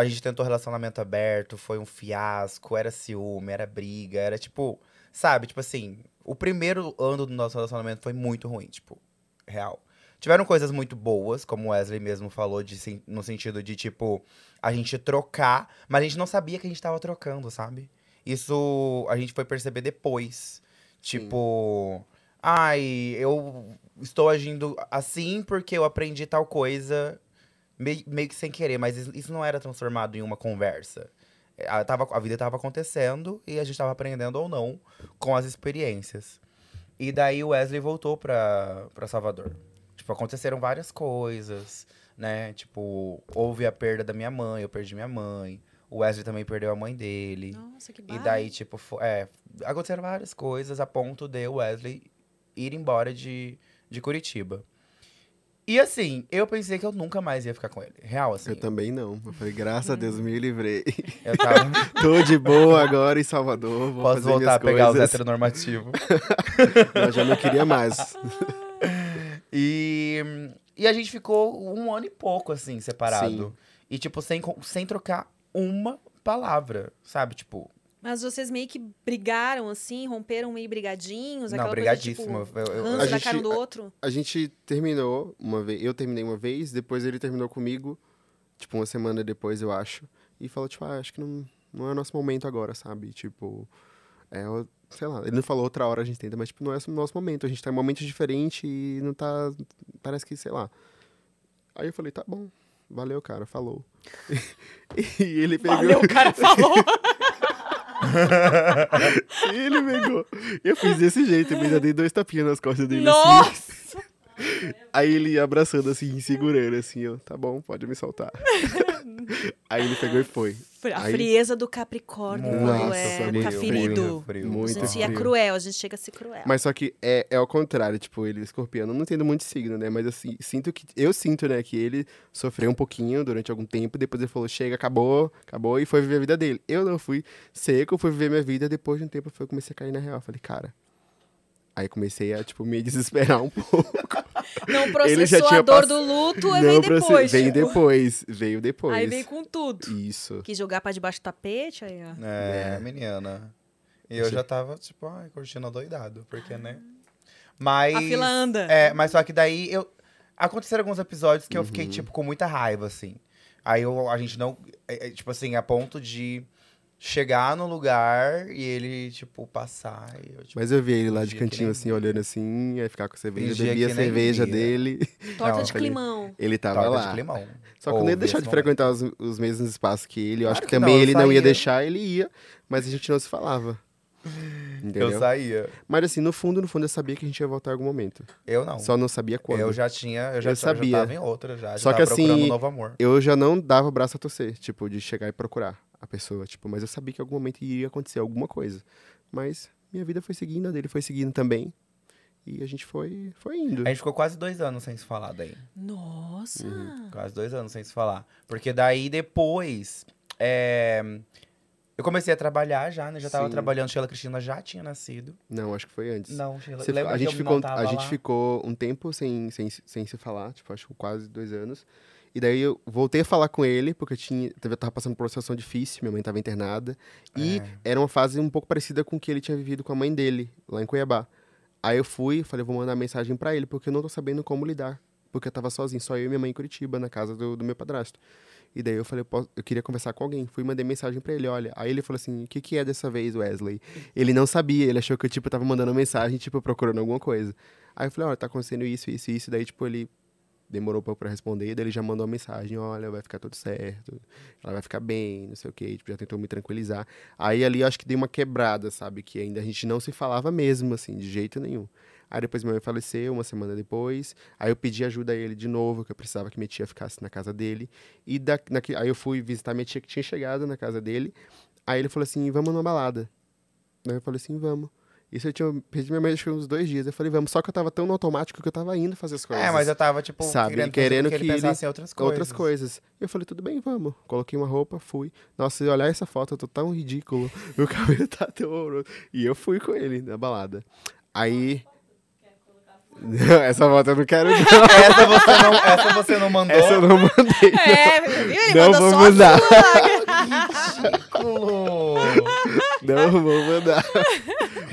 a gente tentou relacionamento aberto, foi um fiasco, era ciúme, era briga, era tipo, sabe? Tipo assim, o primeiro ano do nosso relacionamento foi muito ruim, tipo, real. Tiveram coisas muito boas, como o Wesley mesmo falou, de, no sentido de, tipo, a gente trocar, mas a gente não sabia que a gente tava trocando, sabe? Isso a gente foi perceber depois. Tipo, ai, eu estou agindo assim porque eu aprendi tal coisa meio, meio que sem querer, mas isso- isso não era transformado em uma conversa. É, A, tava, a vida tava acontecendo e a gente tava aprendendo ou não com as experiências. E daí o Wesley voltou pra, pra Salvador. Tipo, aconteceram várias coisas, né? Tipo, houve a perda da minha mãe, eu perdi minha mãe. O Wesley também perdeu a mãe dele. Nossa, que E barra. daí, tipo, é, aconteceram várias coisas a ponto de o Wesley ir embora de, de Curitiba. E assim, eu pensei que eu nunca mais ia ficar com ele. Real, assim. Eu também não. Eu falei, graças a Deus, me livrei. Eu tava. Tô de boa agora em Salvador, vou Posso voltar a pegar os coisas. heteronormativos. Eu já não queria mais. E, e a gente ficou um ano e pouco, assim, separado. Sim. E, tipo, sem, sem trocar uma palavra, sabe? Tipo, Mas vocês meio que brigaram, assim, romperam meio brigadinhos? não, brigadíssimo. Tipo, Eu- eu- A gente- cara um do outro? A gente terminou uma vez, eu terminei uma vez, depois ele terminou comigo, tipo, uma semana depois, eu acho. E falou, tipo, ah, acho que não, não é nosso momento agora, sabe? Tipo, é, sei lá, ele não falou outra hora a gente tenta, mas, tipo, não é o nosso momento. A gente tá em momentos diferentes e não tá, parece que, sei lá. Aí eu falei, tá bom, valeu, cara, falou. e ele pegou... Valeu, o cara falou. Ele pegou. Eu fiz desse jeito, eu ainda dei dois tapinhas nas costas dele, assim. Nossa! Aí ele abraçando assim, segurando assim, eu, tá bom, pode me soltar. Aí ele pegou e foi. A Aí- frieza do Capricórnio Muito quando Nossa, é, foi tá muito frio, ferido. muito. A Muito gente é frio. cruel, a gente chega a ser cruel. Mas só que é, é ao contrário, tipo, ele escorpiano, eu não entendo muito signo, né? Mas assim, sinto que. Eu sinto, né, que ele sofreu um pouquinho durante algum tempo, depois ele falou, chega, acabou, acabou, e foi viver a vida dele. Eu não fui seco, fui viver minha vida, depois de um tempo eu comecei a cair na real. Falei, cara. Aí comecei a, tipo, me desesperar um pouco. Não Ele já processou tinha a dor pass- do luto, aí não, vem pra você- depois. Veio tipo. depois, veio depois. Aí vem com tudo. Isso. Quis jogar pra debaixo do tapete, aí, ó. É, menina. E eu já tava, tipo, ai, curtindo doidado, porque, né? Mas. A fila anda. É, mas só que daí eu. Aconteceram alguns episódios que eu fiquei, Uhum. tipo, com muita raiva, assim. Aí eu, a gente não. é, é, tipo assim, a ponto de chegar no lugar e ele, tipo, passar. E eu, tipo, Mas eu vi ele lá de cantinho, nem assim, olhando assim, aí ficar com a cerveja, bebia a nem cerveja dele. Torta Não, de falei- climão. Ele tava torta lá. de climão. Só que eu não ia deixar de frequentar os, os mesmos espaços que ele. Eu Claro acho que, que não, também eu ele não ia deixar, ele ia. Mas a gente não se falava. Entendeu? Eu saía. Mas assim, no fundo, no fundo, eu sabia que a gente ia voltar em algum momento. Eu não. Só não sabia quando. Eu já tinha, eu já, Eu eu sabia. já tava em outra já. já Só que tava procurando assim, um novo amor. Eu já não dava o braço a torcer, tipo, de chegar e procurar a pessoa, tipo, mas eu sabia que em algum momento iria acontecer alguma coisa. Mas minha vida foi seguindo, a dele foi seguindo também. E a gente foi, foi indo. A gente ficou quase dois anos sem se falar daí. Nossa. Uhum. Quase dois anos sem se falar. Porque daí depois. é, Eu comecei a trabalhar já, né? Já tava Sim. trabalhando. Sheila Cristina já tinha nascido. Não, acho que foi antes. Não, Sheila. Você a gente, ficou, a gente lá? ficou um tempo sem, sem, sem se falar, tipo, acho que quase dois anos. E daí eu voltei a falar com ele, porque eu, tinha, eu tava passando por uma situação difícil, minha mãe tava internada. E É. era uma fase um pouco parecida com o que ele tinha vivido com a mãe dele, lá em Cuiabá. Aí eu fui, falei, vou mandar mensagem pra ele, porque eu não tô sabendo como lidar. Porque eu tava sozinho, só eu e minha mãe em Curitiba, na casa do, do meu padrasto. E daí eu falei, "Posso- eu queria conversar com alguém. Fui mandei mensagem pra ele, olha. Aí ele falou assim, o que que é dessa vez, Wesley? Ele não sabia, ele achou que eu, tipo, tava mandando mensagem, tipo, procurando alguma coisa. Aí eu falei, olha, tá acontecendo isso, isso, isso. Daí, tipo, ele demorou pra responder, daí ele já mandou uma mensagem, olha, vai ficar tudo certo, ela vai ficar bem, não sei o quê, tipo, já tentou me tranquilizar. Aí ali eu acho que dei uma quebrada, sabe, que ainda a gente não se falava mesmo, assim, de jeito nenhum. Aí depois minha mãe faleceu, uma semana depois, aí eu pedi ajuda a ele de novo, que eu precisava que minha tia ficasse na casa dele, e da, naque- aí eu fui visitar minha tia que tinha chegado na casa dele, aí ele falou assim, vamos numa balada. Daí eu falei assim, vamos. Isso eu tinha pedido minha mãe acho que uns dois dias. Eu falei, vamos. Só que eu tava tão no automático que eu tava indo fazer as coisas. É, mas eu tava, tipo, Sabe, querendo, querendo que ele que ele- pensasse em outras coisas. outras coisas. Eu falei, tudo bem, vamos. Coloquei uma roupa, fui. Nossa, olhar essa foto, eu tô tão ridículo. Meu cabelo tá tão horroroso. E eu fui com ele na balada. Aí. essa foto eu não quero, não. Essa você não, essa você não mandou. Essa eu não mandei. É, viu? Ele Não mandou vou só mandar. sua. Ridículo. Não vou mandar.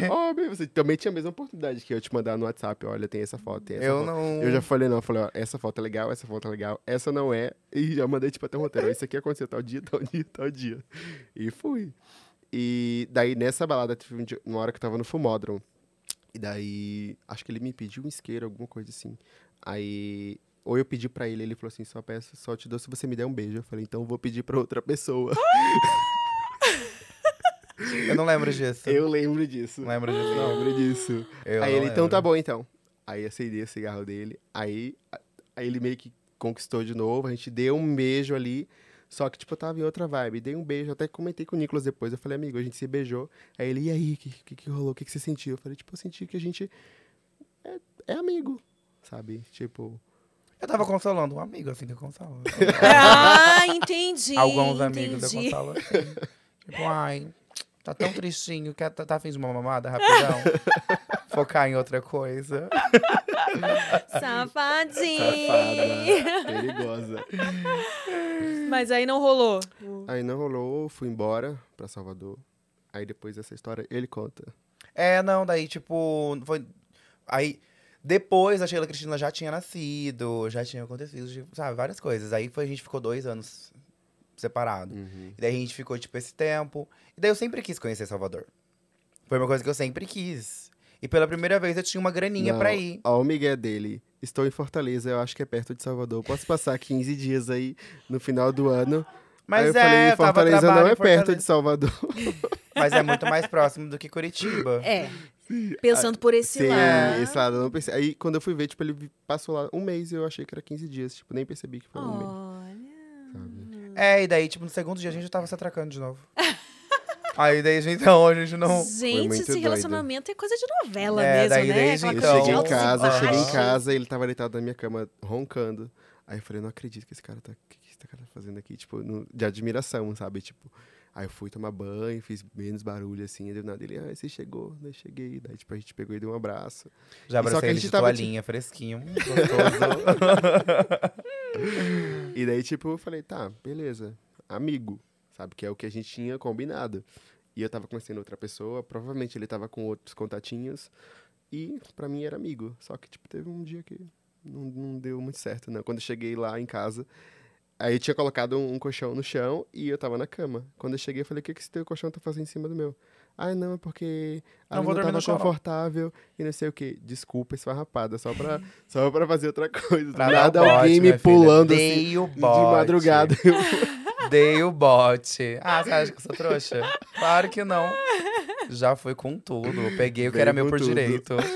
Ó, bem, você também tinha a mesma oportunidade que eu te mandar no WhatsApp. Olha, tem essa foto, tem essa Eu foto. não. Eu já falei, não, eu falei, ó, essa foto é legal, essa foto é legal, essa não é. E já mandei, tipo, até um roteiro. Isso aqui aconteceu tal dia, tal dia, tal dia. E fui. E daí, nessa balada, um uma hora que eu tava no Fumódromo. E daí, acho que ele me pediu um isqueiro, alguma coisa assim. Aí, ou eu pedi pra ele, ele falou assim, só peço, só te dou se você me der um beijo. Eu falei, então eu vou pedir pra outra pessoa. Eu não lembro disso. eu lembro disso. Lembro disso. Não lembro disso. Eu aí ele, então lembro. tá bom, então. Aí acendi o cigarro dele. Aí, aí ele meio que conquistou de novo. A gente deu um beijo ali. Só que, tipo, eu tava em outra vibe. Dei um beijo. Até comentei com o Nicolas depois. Eu falei, amigo, a gente se beijou. Aí ele, e aí, o que, que, que rolou? O que, que você sentiu? Eu falei, tipo, eu senti que a gente é, é amigo, sabe? Tipo, Eu tava consolando um amigo, assim, que eu consolo. Ah, entendi. Alguns amigos eu entendi. consolo assim. Tipo, ai, tá tão tristinho, quer, tá, tá afim de uma mamada rapidão? Focar em outra coisa. Safadinho. safada, perigosa. Mas aí não rolou. Aí não rolou, fui embora pra Salvador. Aí depois dessa história, ele conta. É, não, daí, tipo, foi. Aí, depois a Sheila Cristina já tinha nascido, já tinha acontecido, tipo, sabe, várias coisas. Aí foi, a gente ficou dois anos separado. Uhum. E daí a gente ficou, tipo, esse tempo. E daí eu sempre quis conhecer Salvador. Foi uma coisa que eu sempre quis. E pela primeira vez eu tinha uma graninha pra ir. Ó, o Miguel dele. Estou em Fortaleza, eu acho que é perto de Salvador. Posso passar 15 dias aí no final do ano. Mas aí eu é, falei, eu Fortaleza não é em Fortaleza. perto de Salvador. Mas é muito mais próximo do que Curitiba. É. Pensando por esse Sim, lado. esse lado eu não pensei. Aí quando eu fui ver, tipo, ele passou lá um mês e eu achei que era 15 dias. Tipo, nem percebi que foi um mês. Olha. sabe? É, e daí, tipo, no segundo dia a gente já tava se atracando de novo. Aí desde então a gente não. Gente, esse doido. relacionamento é coisa de novela É, mesmo, daí né? desde Aquela Eu então- de cheguei em casa, cheguei em casa, ele tava deitado na minha cama, roncando. Aí eu falei, não acredito que esse cara tá. O que, que esse cara tá fazendo aqui? Tipo, no- de admiração, sabe? Tipo. Aí eu fui tomar banho, fiz menos barulho, assim, e do nada ele, ah, você chegou, daí cheguei. Daí, tipo, a gente pegou e deu um abraço. Já E só que abracei a ele gente de tava, toalhinha, fresquinho, hum, gostoso. E daí, tipo, eu falei, tá, beleza, amigo, sabe? Que é o que a gente tinha combinado. E eu tava conhecendo outra pessoa, provavelmente ele tava com outros contatinhos, e pra mim era amigo. Só que, tipo, teve um dia que não, não deu muito certo, né? Quando eu cheguei lá em casa, aí tinha colocado um, um colchão no chão e eu tava na cama. Quando eu cheguei, eu falei, o que, que esse teu colchão tá fazendo em cima do meu? Ah, não, é porque Não vou não tava no chão, não. confortável e não sei o quê. Desculpa, esfarrapada, só pra, só pra fazer outra coisa. Pra nada bote, alguém me pulando assim o de bote. madrugada. Dei o bote. Ah, você acha que eu sou trouxa? Claro que não. Já foi com tudo. Eu peguei o que Veio era meu por tudo. direito.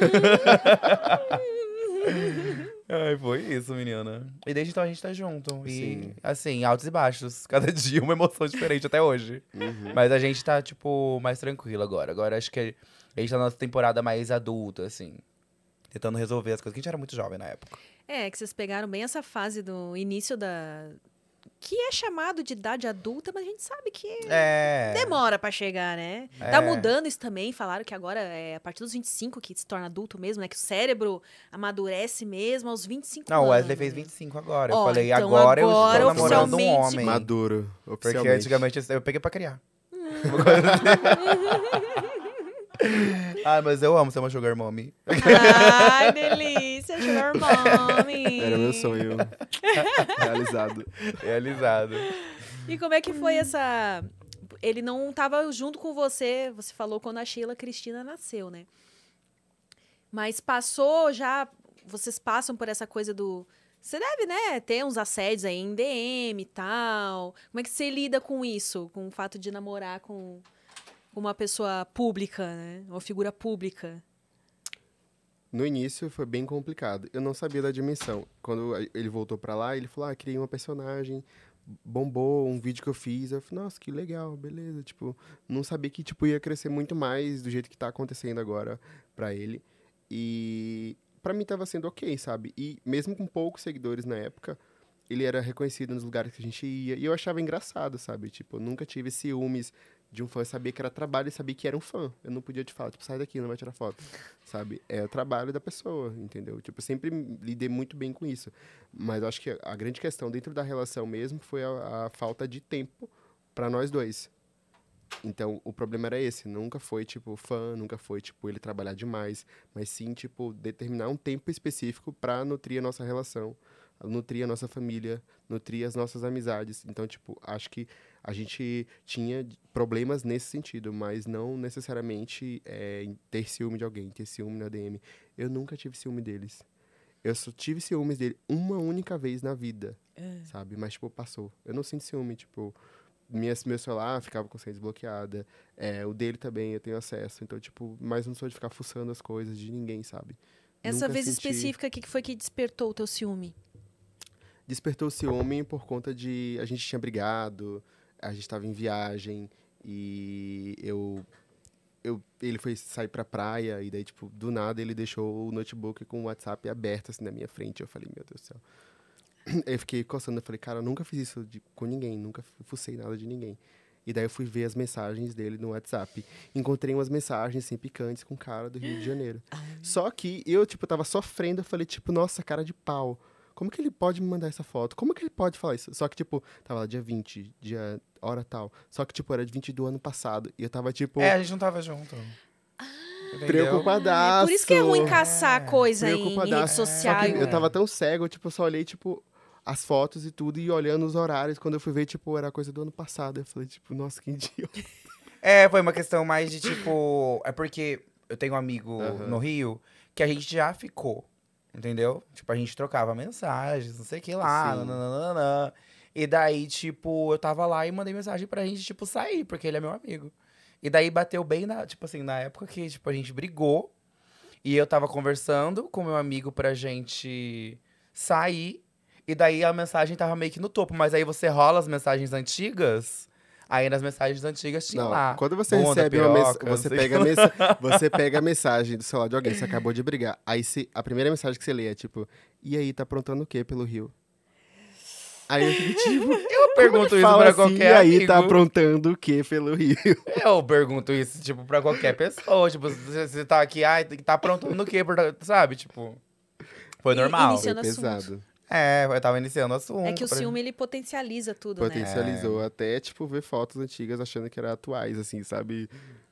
Ai, foi isso, menina. E desde então a gente tá junto. E, Sim. assim, altos e baixos. Cada dia uma emoção diferente até hoje. Uhum. Mas a gente tá, tipo, mais tranquilo agora. Agora acho que a gente tá na nossa temporada mais adulta, assim. Tentando resolver as coisas. Que a gente era muito jovem na época. É, que vocês pegaram bem essa fase do início da. Que é chamado de idade adulta, mas a gente sabe que É. demora pra chegar, né? É. Tá mudando isso também. Falaram que agora é a partir dos 25 que se torna adulto mesmo, né? Que o cérebro amadurece mesmo aos 25 Não, o anos. Wesley fez 25 agora. eu Ó, falei, então agora, agora, eu estou namorando um homem. Maduro, Porque antigamente eu peguei pra criar. Ai, mas eu amo ser uma sugar mommy. Ai, delícia, mommy. Era meu sonho realizado. Realizado. E como é que foi essa... Ele não tava junto com você, você falou quando a Sheila Cristina nasceu, né? Mas passou já... Vocês passam por essa coisa do... Você deve, né, ter uns assédios aí em DM e tal. Como é que você lida com isso? Com o fato de namorar com uma pessoa pública, né? Uma figura pública. No início foi bem complicado. Eu não sabia da dimensão. Quando ele voltou pra lá, ele falou: "Ah, criei uma personagem, bombou um vídeo que eu fiz". Eu falei: "Nossa, que legal, beleza". Tipo, não sabia que tipo ia crescer muito mais do jeito que tá acontecendo agora pra ele. E pra mim tava sendo OK, sabe? E mesmo com poucos seguidores na época, ele era reconhecido nos lugares que a gente ia. E eu achava engraçado, sabe? Tipo, eu nunca tive ciúmes de um fã. Eu sabia que era trabalho e sabia que era um fã. Eu não podia te falar, tipo, sai daqui, não vai tirar foto. Sabe? É o trabalho da pessoa, entendeu? Tipo, eu sempre lidei muito bem com isso. Mas eu acho que a grande questão dentro da relação mesmo foi a, a falta de tempo para nós dois. Então, o problema era esse. Nunca foi, tipo, fã, nunca foi, tipo, ele trabalhar demais. Mas sim, tipo, determinar um tempo específico para nutrir a nossa relação, nutrir a nossa família, nutrir as nossas amizades. Então, tipo, acho que a gente tinha problemas nesse sentido, mas não necessariamente é, ter ciúme de alguém, ter ciúme na DM. Eu nunca tive ciúme deles. Eu só tive ciúmes dele uma única vez na vida, sabe? Mas, tipo, passou. Eu não sinto ciúme, tipo... Minha, meu celular ficava com senha desbloqueada. É, o dele também eu tenho acesso. Então, tipo, mas não sou de ficar fuçando as coisas de ninguém, sabe? Essa Nunca vez senti- específica, o que foi que despertou o teu ciúme? despertou ciúme por conta de a gente tinha brigado, a gente estava em viagem e eu eu ele foi sair pra praia e daí tipo do nada ele deixou o notebook com o WhatsApp aberto assim na minha frente. Eu falei, meu Deus do céu. Eu fiquei coçando, eu falei, cara, eu nunca fiz isso de- com ninguém, nunca fucei nada de ninguém. E daí eu fui ver as mensagens dele no WhatsApp. Encontrei umas mensagens assim picantes com cara do Rio de Janeiro. Só que eu, tipo, tava sofrendo, eu falei, tipo, nossa, cara de pau. Como que ele pode me mandar essa foto? Como que ele pode falar isso? Só que, tipo, tava lá dia 20, dia, hora tal. Só que, tipo, era de 20 do ano passado. E eu tava, tipo, É, a gente não tava junto. Entendeu? preocupadaço. É por isso que é ruim caçar coisa em rede Só social. que eu tava tão cego, tipo, eu só olhei, tipo, as fotos e tudo, e olhando os horários. Quando eu fui ver, tipo, era coisa do ano passado. Eu falei, tipo, nossa, que idiota. É, foi uma questão mais de tipo. É porque eu tenho um amigo Aham. no Rio que a gente já ficou. Entendeu? Tipo, a gente trocava mensagens, não sei o que lá. Nananana. E daí, tipo, eu tava lá e mandei mensagem pra gente, tipo, sair, porque ele é meu amigo. E daí bateu bem na, tipo assim, na época que, tipo, a gente brigou. E eu tava conversando com meu amigo pra gente sair. E daí a mensagem tava meio que no topo. Mas aí você rola as mensagens antigas. Aí nas mensagens antigas tinha Não, lá. quando você recebe uma mensagem, piroca, você sei pega, você pega a mensagem do celular de alguém, você acabou de brigar. Aí se, a primeira mensagem que você lê é tipo, e aí, tá aprontando o quê pelo Rio? Aí eu fico tipo, Eu pergunto isso pra assim, qualquer e aí, amigo. tá aprontando o quê pelo Rio? Eu pergunto isso, tipo, pra qualquer pessoa. Tipo, você tá aqui, ai, tá aprontando o quê? por- Sabe? Tipo. Foi normal. Foi pesado. É, eu tava iniciando o assunto. É que o pra- ciúme, ele potencializa tudo, né? Potencializou até, tipo, ver fotos antigas achando que eram atuais, assim, sabe?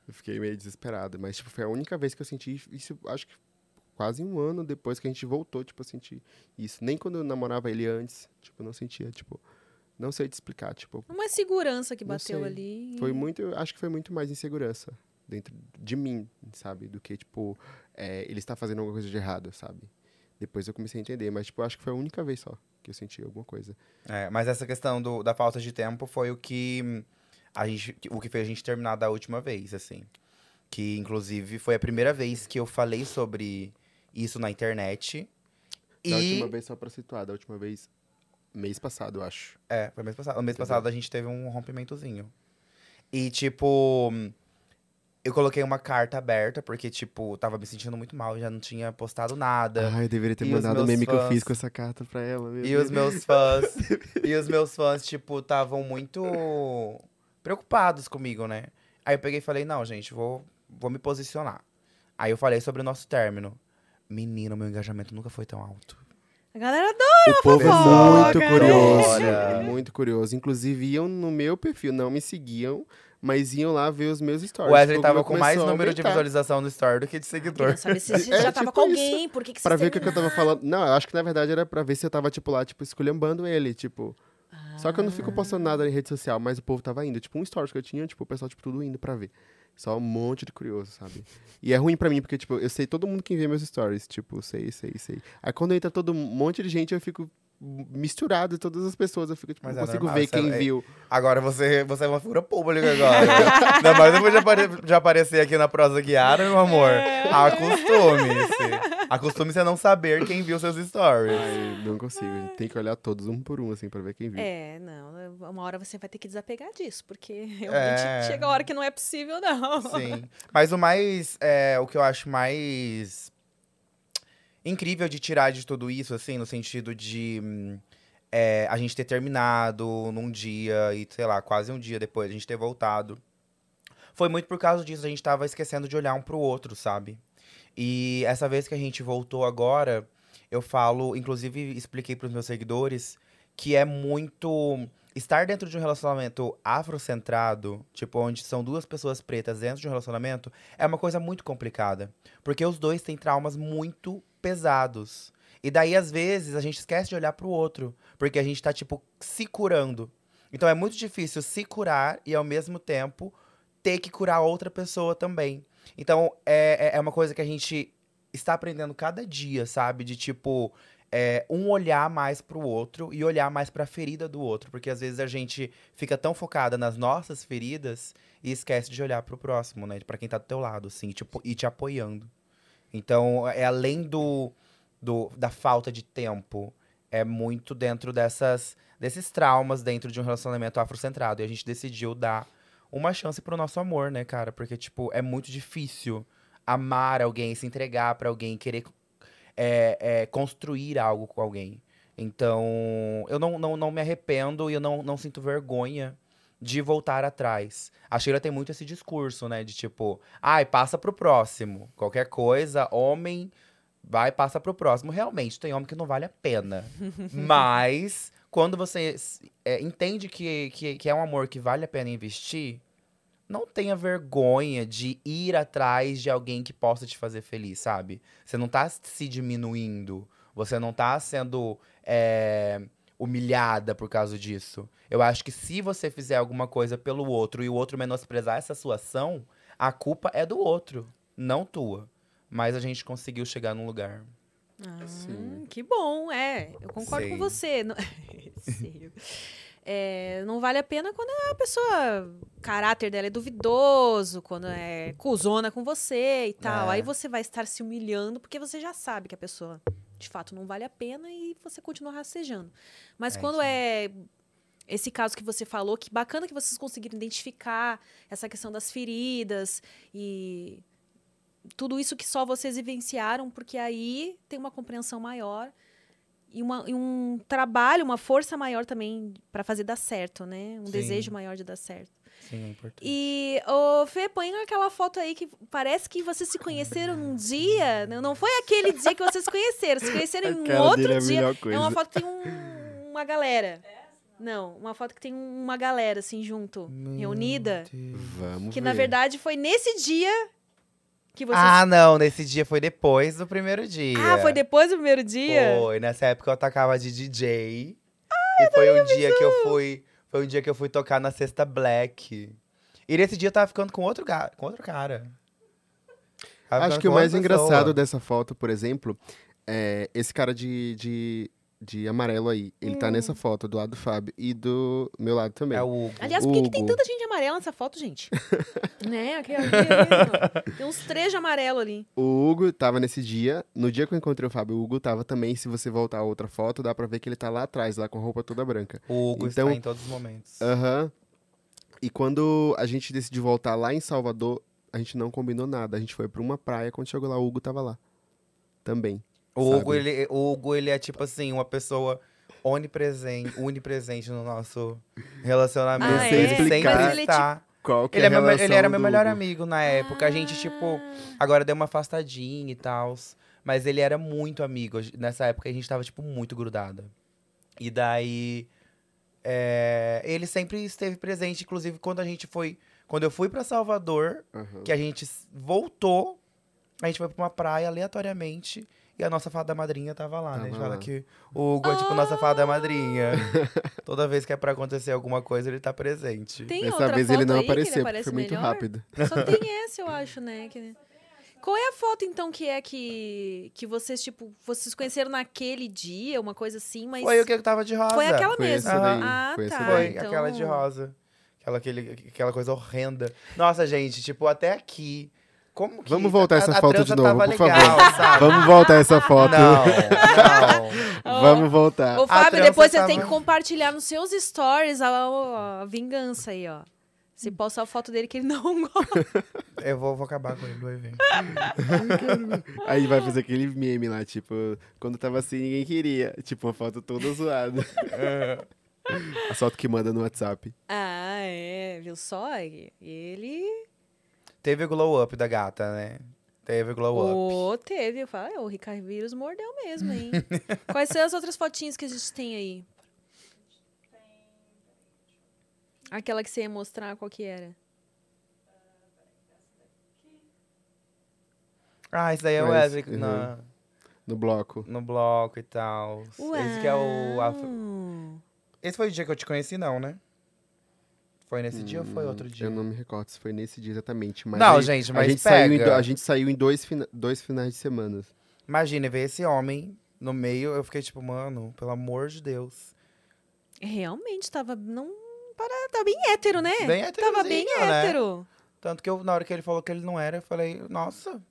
Eu fiquei meio desesperado. Mas, tipo, foi a única vez que eu senti isso, acho que quase um ano depois que a gente voltou, tipo, a sentir isso. Nem quando eu namorava ele antes, tipo, eu não sentia, tipo, não sei te explicar, tipo, Uma segurança que bateu ali. foi muito, eu acho que foi muito mais insegurança dentro de mim, sabe? Do que, tipo, é, ele está fazendo alguma coisa de errado, sabe? Depois eu comecei a entender, mas, tipo, eu acho que foi a única vez só que eu senti alguma coisa. É, mas essa questão do, da falta de tempo foi o que a gente, o que fez a gente terminar da última vez, assim. Que, inclusive, foi a primeira vez que eu falei sobre isso na internet. Da E. última vez, só pra situar, da última vez, mês passado, eu acho. É, foi mês passado. No mês Entendeu? passado a gente teve um rompimentozinho. E, tipo, eu coloquei uma carta aberta, porque, tipo, tava me sentindo muito mal, já não tinha postado nada. Ai, eu deveria ter E mandado o meme que eu fãs? fiz com essa carta pra ela. E os meus fãs. e os meus fãs, tipo, estavam muito preocupados comigo, né? Aí eu peguei e falei, não, gente, vou, vou me posicionar. Aí eu falei sobre o nosso término. Menino, meu engajamento nunca foi tão alto. A galera adora. O povo é muito curioso. Adora. Muito curioso. Inclusive, iam no meu perfil, não me seguiam, mas iam lá ver os meus stories. O Wesley tava com mais número de visualização no story do que de seguidor. Queria saber se você É, já tava tipo com isso. alguém, por que, que Pra ver o que, que eu tava falando. Não, eu acho que na verdade era pra ver se eu tava, tipo, lá, tipo, esculhambando ele, tipo. Só que eu não fico postando nada em rede social, mas o povo tava indo. Tipo, um stories que eu tinha, tipo, o pessoal, tipo, tudo indo pra ver. Só um monte de curioso, sabe? E é ruim pra mim, porque, tipo, eu sei todo mundo que vê meus stories. Tipo, sei, sei, sei. Aí quando entra todo um monte de gente, eu fico misturado, todas as pessoas. Eu fico, tipo, Mas não é consigo normal, ver você quem é- viu. Agora você, você é uma figura pública agora. Ainda mais depois de, apare- de aparecer aqui na prosa guiada, meu amor. Acostume-se. Acostume-se a não saber quem viu seus stories. Ai, não consigo. Tem que olhar todos um por um, assim, pra ver quem viu. É, não. Uma hora você vai ter que desapegar disso, porque realmente É. chega a hora que não é possível, não. Sim. Mas o mais. É, o que eu acho mais incrível de tirar de tudo isso, assim, no sentido de hum, é, a gente ter terminado num dia e, sei lá, quase um dia depois a gente ter voltado. Foi muito por causa disso, a gente tava esquecendo de olhar um pro outro, sabe? E essa vez que a gente voltou agora, eu falo, inclusive expliquei pros meus seguidores, que é muito estar dentro de um relacionamento afrocentrado, tipo, onde são duas pessoas pretas dentro de um relacionamento, é uma coisa muito complicada. Porque os dois têm traumas muito pesados. E daí, às vezes, a gente esquece de olhar pro outro. Porque a gente tá, tipo, se curando. Então é muito difícil se curar e, ao mesmo tempo, ter que curar outra pessoa também. Então, é, é- é uma coisa que a gente está aprendendo cada dia, sabe? De tipo, é, um olhar mais pro outro e olhar mais pra ferida do outro. Porque às vezes a gente fica tão focada nas nossas feridas e esquece de olhar pro próximo, né? Pra quem tá do teu lado, assim, tipo, e te apoiando. Então, é além do, do da falta de tempo, é muito dentro dessas desses traumas dentro de um relacionamento afrocentrado. E a gente decidiu dar uma chance pro nosso amor, né, cara? Porque, tipo, é muito difícil amar alguém, se entregar pra alguém, querer é, é, construir algo com alguém. Então, eu não, não, não me arrependo e eu não, não sinto vergonha de voltar atrás. A Sheila tem muito esse discurso, né? De tipo, ai, passa pro próximo. Qualquer coisa, homem, vai, passa pro próximo. Realmente, tem homem que não vale a pena. Mas, quando você é, entende que, que, que é um amor que vale a pena investir, não tenha vergonha de ir atrás de alguém que possa te fazer feliz, sabe? Você não tá se diminuindo. Você não tá sendo é, humilhada por causa disso. Eu acho que se você fizer alguma coisa pelo outro e o outro menosprezar essa sua ação, a culpa é do outro, não tua. Mas a gente conseguiu chegar num lugar. Ah, Sim. que bom, é. Eu concordo Sei. com você. Não- Sei. É, não vale a pena quando a pessoa, o caráter dela é duvidoso, quando é cuzona com você e tal. É. Aí você vai estar se humilhando porque você já sabe que a pessoa de fato não vale a pena e você continua rastejando. Mas É, quando isso é esse caso que você falou, que bacana que vocês conseguiram identificar essa questão das feridas e tudo isso que só vocês vivenciaram, porque aí tem uma compreensão maior e, uma- e um trabalho, uma força maior também para fazer dar certo, né? Um Sim. desejo maior de dar certo. Sim, é importante. E, ô, Fê, põe aquela foto aí que parece que vocês se conheceram num dia. Não, não foi aquele dia que vocês se conheceram. Se conheceram em um outro é dia. É uma foto que tem um- uma galera. Não, uma foto que tem uma galera, assim, junto, Meu reunida. Deus. Vamos Que, ver. na verdade, foi nesse dia que vocês... Ah, não, nesse dia foi depois do primeiro dia. Ah, foi depois do primeiro dia? Foi, nessa época eu tocava de DJ. e foi um dia que eu fui. Foi um dia que eu fui tocar na Sexta Black. E nesse dia eu tava ficando com outro, ga- com outro cara. Tava Acho que o mais pessoa. engraçado dessa foto, por exemplo, é esse cara de, de, de amarelo aí. Ele tá nessa foto do lado do Fábio e do meu lado também. É o Hugo. Aliás, por que, que tem tanta gente de amarelo nessa foto, gente? né? Aqui, aqui, aqui. Tem uns três de amarelo ali. O Hugo tava nesse dia. No dia que eu encontrei o Fábio, o Hugo tava também. Se você voltar a outra foto, dá pra ver que ele tá lá atrás, lá com a roupa toda branca. O Hugo Então- está em todos os momentos. Aham. E quando a gente decidiu voltar lá em Salvador, a gente não combinou nada. A gente foi pra uma praia, quando chegou lá, o Hugo tava lá. Também. O sabe? Hugo, ele, o Hugo, ele é tipo assim, uma pessoa onipresente, unipresente no nosso relacionamento. Ah, é? Ele sempre é está. Qual que Ele, é é a meu, ele era meu melhor Hugo? amigo na época. A gente, tipo, agora deu uma afastadinha e tal. Mas ele era muito amigo. Nessa época a gente tava, tipo, muito grudada. E daí. é, ele sempre esteve presente, inclusive quando a gente foi. Quando eu fui pra Salvador, Aham. que a gente voltou, a gente foi pra uma praia aleatoriamente. E a nossa fada madrinha tava lá, né? A gente Tava fala lá. que o Hugo é tipo nossa fada madrinha. Toda vez que é pra acontecer alguma coisa, ele tá presente. Tem Dessa outra vez foto ele não aí que apareceu, aparece foi muito melhor? rápido. Só tem essa, eu acho, né? Que- Qual é a foto, então, que é que, que vocês, tipo, vocês conheceram naquele dia, uma coisa assim, mas... Foi o que eu tava de rosa. Foi aquela Foi mesmo. daí, Ah, foi tá. Foi então... aquela de rosa. Aquela, aquele, aquela coisa horrenda. Nossa, gente, tipo, até aqui. Como que Vamos voltar a- essa a foto de novo, por favor. sabe? Vamos voltar essa foto. Não, não. Vamos voltar. Ô, Fábio, depois você tava- tem que compartilhar nos seus stories a, a vingança aí, ó. Se postar a foto dele que ele não gosta. Eu vou, vou acabar com ele no evento. Aí vai fazer aquele meme lá, tipo, quando tava assim, ninguém queria. Tipo, uma foto toda zoada. A foto que manda no WhatsApp. Ah, é, viu só? Ele. Teve o glow up da gata, né? Teve o glow up. Ô, teve. Eu falei, o Ricardo Vírus mordeu mesmo, hein? Quais são as outras fotinhas que a gente tem aí? Aquela que você ia mostrar, qual que era? Ah, esse daí é o Wesley uhum. na- No bloco. no bloco e tal. Esse que é o. Uau. Esse foi o dia que eu te conheci, não, né? Foi nesse dia ou foi outro dia? Eu não me recordo se foi nesse dia exatamente. Mas Não, aí gente, a mas gente saiu em pega. a gente saiu em dois, fina- dois finais de semana. Imagina, ver esse homem no meio, eu fiquei tipo, mano, pelo amor de Deus. Realmente, tava. Não. Para, tava bem hétero, né? Bem tava bem né? hétero. Tanto que eu, na hora que ele falou que ele não era, eu falei, nossa.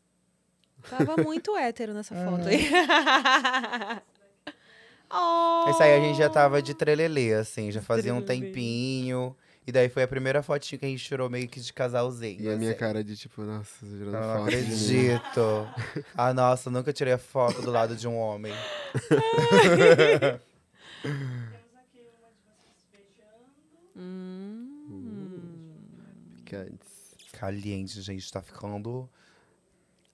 Tava muito hétero nessa Uhum. foto aí. oh. Esse aí a gente já tava de trelelê, assim, já fazia um Trelelê. tempinho. E daí foi a primeira fotinha que a gente tirou meio que de casalzinho. E a minha assim. cara de tipo, nossa, tirando Eu não foto mim. acredito. ah, nossa, nunca tirei a foto do lado de um homem. Picantes. Caliente, gente, tá ficando.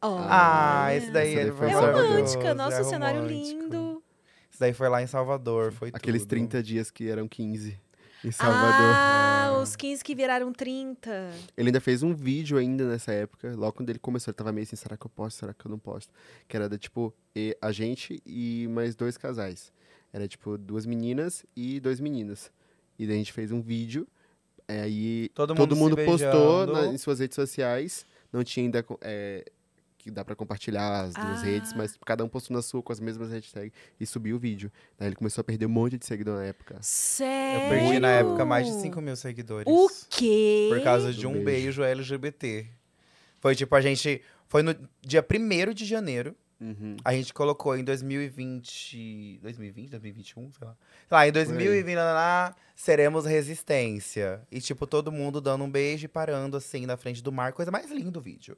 Oh. Ah, esse daí ele foi É romântica, maravilhoso, nossa, é cenário romântico. lindo. Esse daí foi lá em Salvador, foi Aqueles tudo. 30 dias que eram 15 em Salvador. Ah, os 15 que viraram 30. Ele ainda fez um vídeo ainda nessa época, logo quando ele começou, ele tava meio assim, será que eu posto, será que eu não posto? Que era da, tipo, e- a gente e mais dois casais. Era, tipo, duas meninas e dois meninos. E daí a gente fez um vídeo, é, aí Todo todo mundo mundo, postou na- em suas redes sociais, não tinha ainda, é, que dá pra compartilhar as duas Ah. redes, mas cada um postou na sua com as mesmas hashtags e subiu o vídeo. Daí ele começou a perder um monte de seguidor na época. Sério? Eu perdi na época mais de 5 mil seguidores. O quê? Por causa de um beijo. beijo LGBT. Foi tipo, a gente. Foi no dia 1 de janeiro. Uhum. A gente colocou em 2020. 2020, 2021, sei lá. Sei lá, em 2020, lá, lá, lá, seremos resistência. E, tipo, todo mundo dando um beijo e parando assim na frente do mar. Coisa mais linda do vídeo.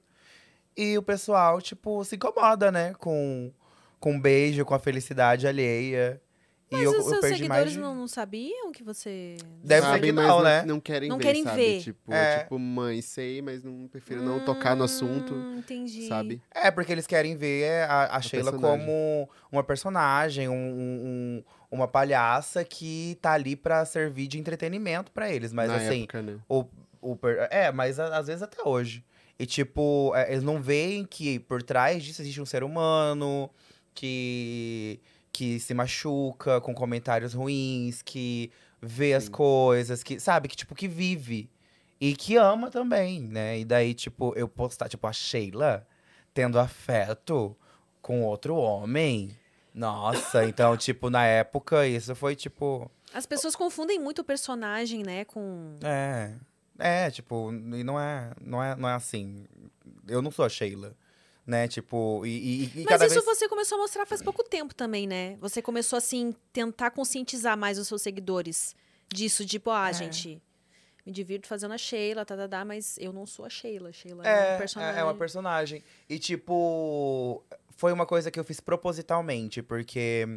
E o pessoal, tipo, se incomoda, né? Com, com um beijo, com a felicidade alheia. Mas e eu, os eu seus perdi seguidores mais. de- não, não sabiam que você. Deve ser Sabe, que mas não, né? Não querem Não ver, querem sabe? ver. Tipo, É. tipo, mãe, sei, mas não prefiro não tocar no assunto, Hum, Entendi. sabe? É, porque eles querem ver a, a Sheila personagem. como uma personagem, um- um- um- uma palhaça que tá ali pra servir de entretenimento pra eles. Mas Na assim, época, né? o, o é, mas a- às vezes até hoje. E tipo, é, eles não veem que por trás disso existe um ser humano que, que se machuca com comentários ruins, que vê as Sim. coisas, que sabe, que tipo, que vive. E que ama também, né? E daí, tipo, eu postar, tipo, a Sheila tendo afeto com outro homem. Nossa, então, tipo, na época, isso foi, tipo. As pessoas confundem muito o personagem, né, com. É. É, tipo, e não é, não é, não é assim. Eu não sou a Sheila, né? Tipo, e, e, e Mas isso vez... você começou a mostrar faz pouco tempo também, né? Você começou, assim, tentar conscientizar mais os seus seguidores disso, tipo, ah, É. gente, me divirto fazendo a Sheila, tá, tá, tá, mas eu não sou a Sheila. Sheila é, É, um personagem. é, é uma personagem. E, tipo, foi uma coisa que eu fiz propositalmente, porque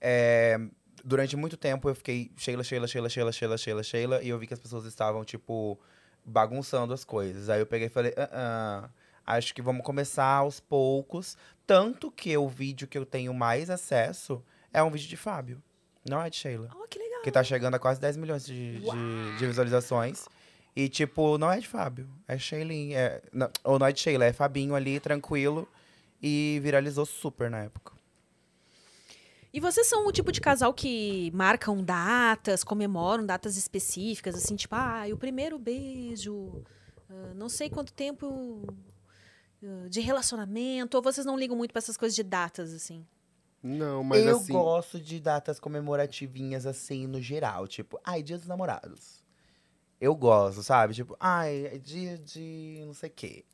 é, durante muito tempo eu fiquei Sheila, Sheila, Sheila, Sheila, Sheila, Sheila, Sheila, e eu vi que as pessoas estavam, tipo, bagunçando as coisas. Aí eu peguei e falei, ah, ah, acho que vamos começar aos poucos. Tanto que o vídeo que eu tenho mais acesso é um vídeo de Fábio, não é de Sheila. Oh, que legal. Que tá chegando a quase 10 milhões de, de, de visualizações. E, tipo, não é de Fábio. É Sheilin. É, não, ou não é de Sheila, é Fabinho ali, tranquilo. E viralizou super na época. E vocês são o tipo de casal que marcam datas, comemoram datas específicas, assim, tipo, ah, o primeiro beijo, ah, não sei quanto tempo ah, de relacionamento, ou vocês não ligam muito pra essas coisas de datas, assim? Não, mas eu assim. gosto de datas comemorativinhas, assim, no geral. Tipo, ai, dia dos namorados. Eu gosto, sabe? Tipo, ai, é dia de não sei o quê.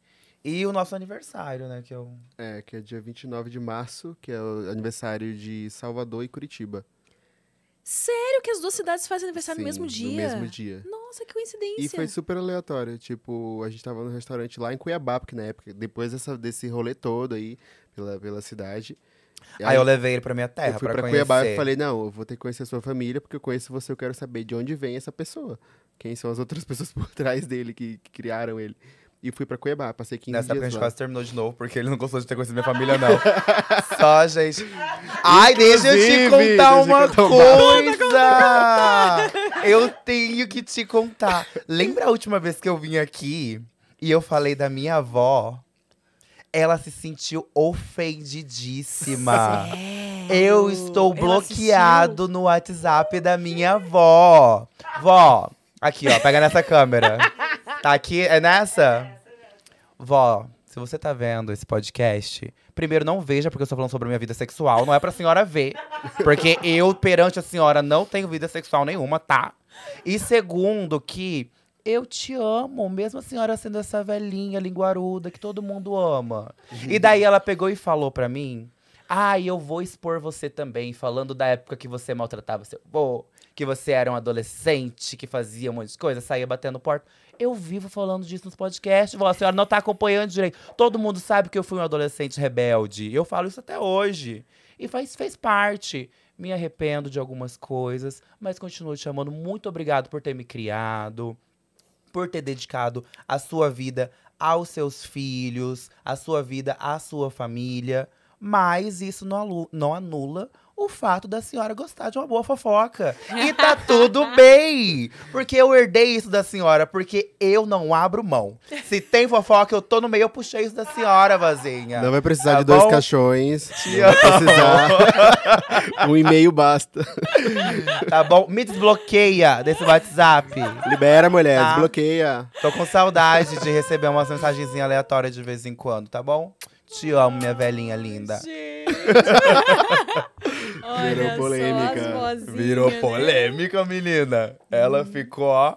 E o nosso aniversário, né? Que eu. É, que é dia 29 de março, que é o aniversário de Salvador e Curitiba. Sério que as duas cidades fazem aniversário no Sim, mesmo dia? No mesmo dia. Nossa, que coincidência. E foi super aleatório. Tipo, a gente tava no restaurante lá em Cuiabá, porque na época, depois dessa, desse rolê todo aí, pela, pela cidade. e Aí eu levei ele pra minha terra eu fui pra, pra. Cuiabá e falei, não, eu vou ter que conhecer a sua família, porque eu conheço você, eu quero saber de onde vem essa pessoa. Quem são as outras pessoas por trás dele que, que criaram ele. E fui pra Cuiabá, passei 15 Nessa época a dias gente lá. quase terminou de novo, porque ele não gostou de ter conhecido minha família, não. Só, gente. Ai, deixa eu te contar eu uma contar uma- coisa! Eu tenho que te contar. Lembra a última vez que eu vim aqui e eu falei da minha avó? Ela se sentiu ofendidíssima. Eu estou Ela bloqueado no WhatsApp da minha avó. Vó, aqui, ó, pega nessa câmera. Tá aqui, é nessa? Vó, se você tá vendo esse podcast, primeiro não veja porque eu estou falando sobre a minha vida sexual, não é pra senhora ver. Porque eu, perante a senhora, não tenho vida sexual nenhuma, tá? E segundo, que eu te amo, mesmo a senhora sendo essa velhinha linguaruda que todo mundo ama. E daí ela pegou e falou pra mim: Ah, eu vou expor você também, falando da época que você maltratava seu avô, que você era um adolescente, que fazia um monte de coisa, saía batendo porta. Eu vivo falando disso nos podcasts, vó, a senhora não tá acompanhando direito. Todo mundo sabe que eu fui um adolescente rebelde. Eu falo isso até hoje. E faz, fez parte. Me arrependo de algumas coisas, mas continuo te chamando. Muito obrigado por ter me criado por ter dedicado a sua vida aos seus filhos, a sua vida à sua família. Mas isso não, não anula o fato da senhora gostar de uma boa fofoca. E tá tudo bem! Porque eu herdei isso da senhora, porque eu não abro mão. Se tem fofoca, eu tô no meio, eu puxei isso da senhora, vazinha. Não vai precisar Tá de dois bom? caixões. Te Não vai precisar. um e-mail basta. Tá bom? Me desbloqueia desse WhatsApp. Libera, mulher, Tá. desbloqueia. Tô com saudade de receber umas mensagenzinhas aleatórias de vez em quando, tá bom? Te amo, minha velhinha linda. Olha Virou polêmica. as vozinhas, Virou né? polêmica, menina. Ela ficou, ó,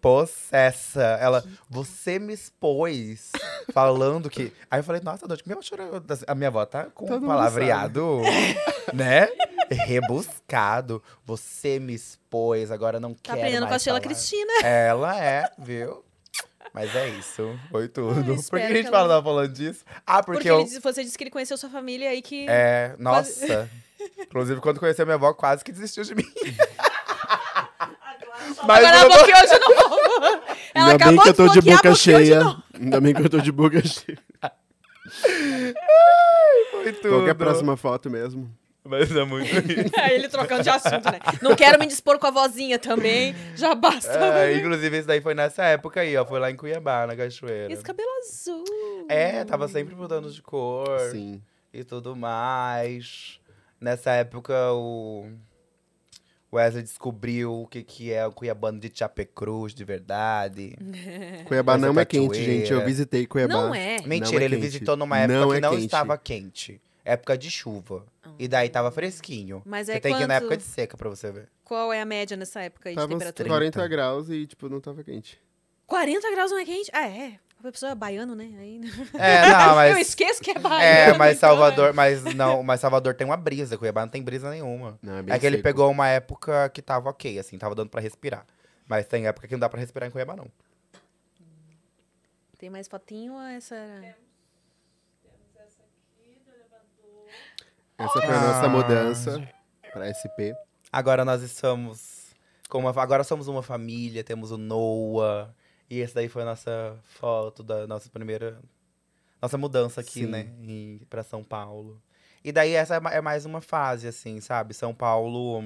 possessa. Ela, você me expôs falando que. Aí eu falei, nossa, Dodge, minha, avó- a minha avó tá com Todo um palavreado, né? Rebuscado. Você me expôs, agora não Tá quero aprendendo mais com a Sheila. Cristina. Ela é, viu? Mas é isso, foi tudo. Por que a gente ela- tava falando disso? Ah, porque, Porque, eu. ele você disse que ele conheceu sua família aí que. É, nossa. Inclusive, quando conheci a minha avó, quase que desistiu de mim. Mas Agora eu ela tô- bloqueou de novo. Ela Ainda bem acabou que eu tô de bloquear, boca de cheia. Ainda bem que eu tô de boca cheia. Foi tudo. Qual que é a próxima foto mesmo? Mas é muito isso. Aí ele trocando de assunto, né? Não quero me dispor com a vozinha também. Já basta. É, inclusive, isso daí foi nessa época aí, ó. Foi lá em Cuiabá, na cachoeira. Esse cabelo azul. É, tava sempre mudando de cor Sim. e tudo mais. Nessa época, o Wesley descobriu o que, que é o Cuiabano de Chapecruz, de verdade. Cuiabá Essa não é quente, cachoeira. gente. Eu visitei Cuiabá. Não é. Mentira, Não é ele quente. visitou numa época Não que é não quente. estava quente. Época de chuva. E daí tava fresquinho. Mas você é tem que ir na quanto- época de seca pra você ver. Qual é a média nessa época aí de Tava uns temperatura? 40 graus e, tipo, não tava quente. 40 graus não é quente? Ah, é. A pessoa é baiano, né? Aí... É, não, mas. Eu esqueço que é baiano. É, mas então, Salvador, mas não, mas Salvador tem uma brisa, Cuiabá não tem brisa nenhuma. Não, é bem É que ele seco. pegou uma época que tava ok, assim, tava dando pra respirar. Mas tem época que não dá pra respirar em Cuiabá, não. Tem mais fotinho ou essa era... Essa foi a Ah. nossa mudança pra SP. Agora nós estamos. Com uma, agora somos uma família, temos o Noah. E essa daí foi a nossa foto da nossa primeira. Nossa mudança aqui, Sim. né? Em, pra São Paulo. E daí essa é é mais uma fase, assim, sabe? São Paulo.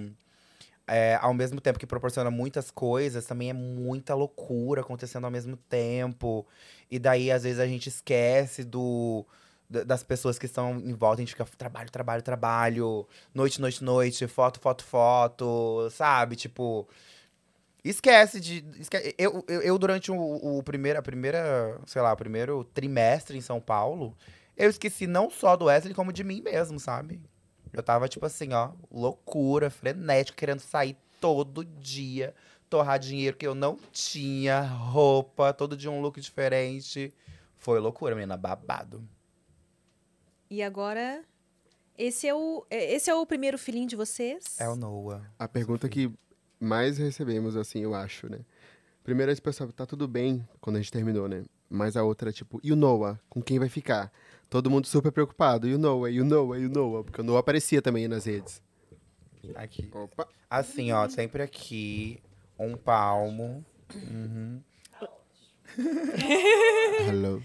é, ao mesmo tempo que proporciona muitas coisas, também é muita loucura acontecendo ao mesmo tempo. E daí, às vezes, a gente esquece do, das pessoas que estão em volta. A gente fica trabalho, trabalho, trabalho. Noite, noite, noite. Foto, foto, foto. Sabe? Tipo... Esquece de... esque- Eu, eu, eu, durante o, o primeiro, a primeira... Sei lá, primeiro trimestre em São Paulo... Eu esqueci não só do Wesley, como de mim mesmo, sabe? Eu tava, tipo assim, ó, loucura, frenético, querendo sair todo dia, torrar dinheiro que eu não tinha, roupa, todo dia um look diferente. Foi loucura, menina, babado. E agora... Esse é, o, é- esse é o primeiro filhinho de vocês? É o Noah. A pergunta que mais recebemos, assim, eu acho, né? Primeiro, esse pessoal, tá tudo bem quando a gente terminou, né? Mas a outra, tipo, e o Noah? Com quem vai ficar? Todo mundo super preocupado. E o Noah? E o Noah? E o Noah? Porque o Noah aparecia também nas redes. Aqui. Opa! Assim, ó, sempre aqui, um palmo. Uhum. Hello.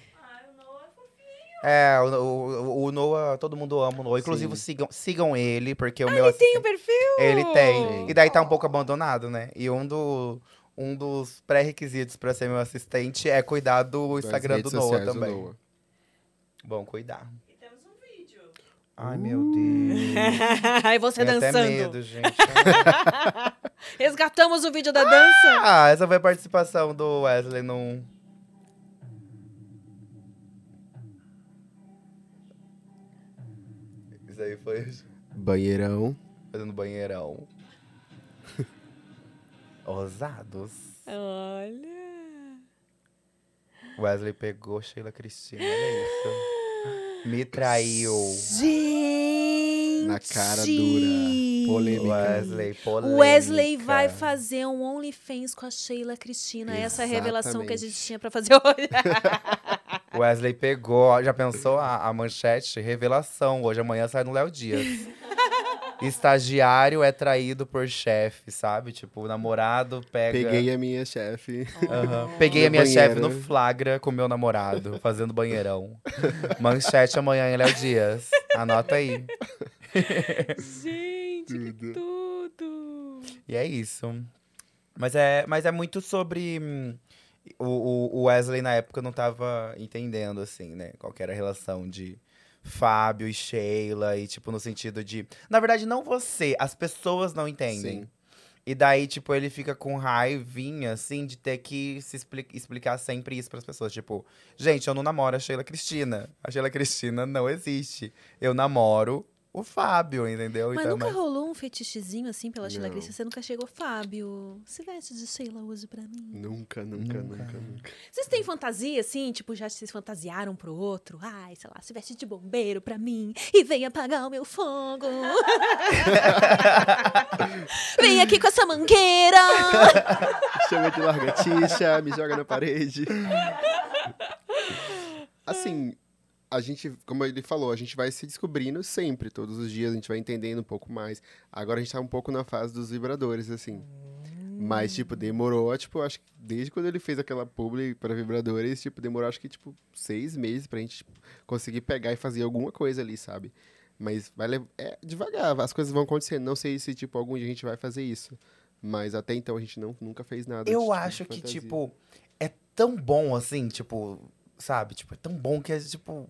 É, o, o, o Noah, todo mundo ama o Noah. Inclusive, sigam, sigam ele, porque o meu Ele tem um assistente- perfil? Ele tem. E daí tá um pouco abandonado, né? E um, do, um dos pré-requisitos pra ser meu assistente é cuidar do Das Instagram do Noah sociais do também. Noah. Bom, cuidar. E temos um vídeo. Ai, meu Deus. Aí você Tenho até dançando. medo, gente. Resgatamos o vídeo da dança. ah, essa foi a participação do Wesley num... aí foi Banheirão. fazendo banheirão. Ousados. Olha. Wesley pegou Sheila Cristina, olha isso. Me traiu. Gente. Na cara dura. Polêmica. Wesley, polêmica. Wesley vai fazer um OnlyFans com a Sheila Cristina. Essa é a revelação que a gente Exatamente. tinha pra fazer hoje. Wesley pegou, já pensou a, a manchete? Revelação, hoje, amanhã sai no Léo Dias. Estagiário é traído por chefe, sabe? Tipo, o namorado pega... Peguei a minha chefe. Aham. Peguei a minha chefe no flagra com meu namorado, fazendo banheirão. Manchete amanhã em Léo Dias. Anota aí. gente, que tudo. E é isso. Mas é, mas é muito sobre. O, o- Wesley na época não tava entendendo, assim, né? Qual era a relação de Fábio e Sheila. E, tipo, no sentido de. Na verdade, não você, as pessoas não entendem. Sim. E daí, tipo, ele fica com raivinha, assim, de ter que se expli- explicar sempre isso pras pessoas. Tipo, gente, eu não namoro a Sheila Cristina. A Sheila Cristina não existe. Eu namoro o Fábio, entendeu? Mas Então, nunca mas- rolou um fetichezinho assim pela. Grace? Você nunca chegou, Fábio? Se veste de Sheila hoje pra mim? Nunca, nunca, Nunca. nunca, nunca. Vocês têm fantasia, assim? Tipo, já se fantasiaram pro outro? Ai, sei lá, se veste de bombeiro pra mim e vem apagar o meu fogo. vem aqui com essa mangueira. Chama de largatixa, me joga na parede. Assim, a gente, como ele falou, a gente vai se descobrindo sempre, todos os dias, a gente vai entendendo um pouco mais. Agora a gente tá um pouco na fase dos vibradores, assim. Mas, tipo, demorou, tipo, acho que desde quando ele fez aquela publi para vibradores, tipo, demorou acho que, tipo, seis meses pra gente tipo, conseguir pegar e fazer alguma coisa ali, sabe? Mas vai levar. É devagar, as coisas vão acontecendo. Não sei se, tipo, algum dia a gente vai fazer isso. Mas até então a gente não, nunca fez nada. Eu tipo, acho que, fantasia. tipo, é tão bom assim, tipo, sabe? Tipo, é tão bom que é, tipo.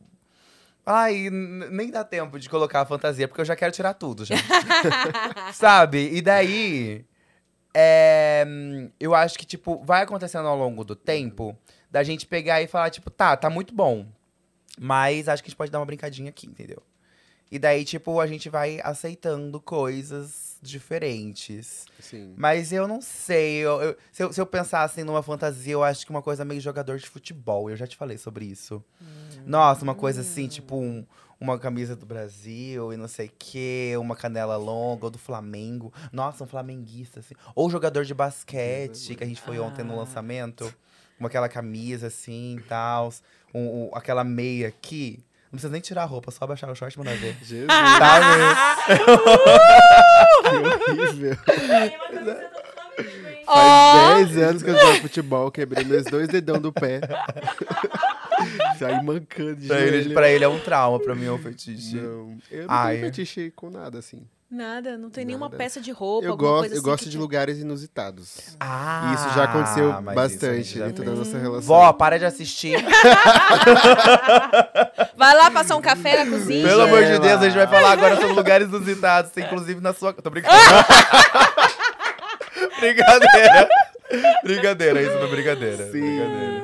Ai, nem dá tempo de colocar a fantasia, porque eu já quero tirar tudo, já. sabe? E daí. é, eu acho que, tipo, vai acontecendo ao longo do tempo da gente pegar e falar, tipo, tá, tá muito bom. Mas acho que a gente pode dar uma brincadinha aqui, entendeu? E daí, tipo, a gente vai aceitando coisas diferentes. Sim. Mas eu não sei. eu- eu- se, eu, se eu pensar assim numa fantasia, eu acho que uma coisa meio jogador de futebol. Eu já te falei sobre isso. Nossa, uma coisa assim, tipo um- uma camisa do Brasil e não sei o quê, uma canela longa, ou do Flamengo. Nossa, um flamenguista, assim. Ou jogador de basquete, que a gente foi ontem no Ah. lançamento. Com aquela camisa assim e tal. Um, um- aquela meia aqui. Não precisa nem tirar a roupa, só baixar o short e mandar ver. Jesus, Tá, né? que horrível. Faz 10 anos que eu jogo futebol, quebrei meus dois dedão do pé. Saí mancando de Pra ele, pra ele é um trauma, pra mim é um fetiche. Não, eu não Ai. tenho fetiche com nada, assim. nada, não tem nenhuma Nada. peça de roupa, Eu gosto, coisa eu assim gosto de te- lugares inusitados. Ah, E isso já aconteceu bastante dentro da nossa relação. Vó, para de assistir. Vai lá passar um café na cozinha. Pelo amor de. Deus, a gente vai falar agora sobre lugares inusitados, inclusive na sua. Tô brincando. brincadeira. Brincadeira, isso não é brincadeira. Sim. Brincadeira.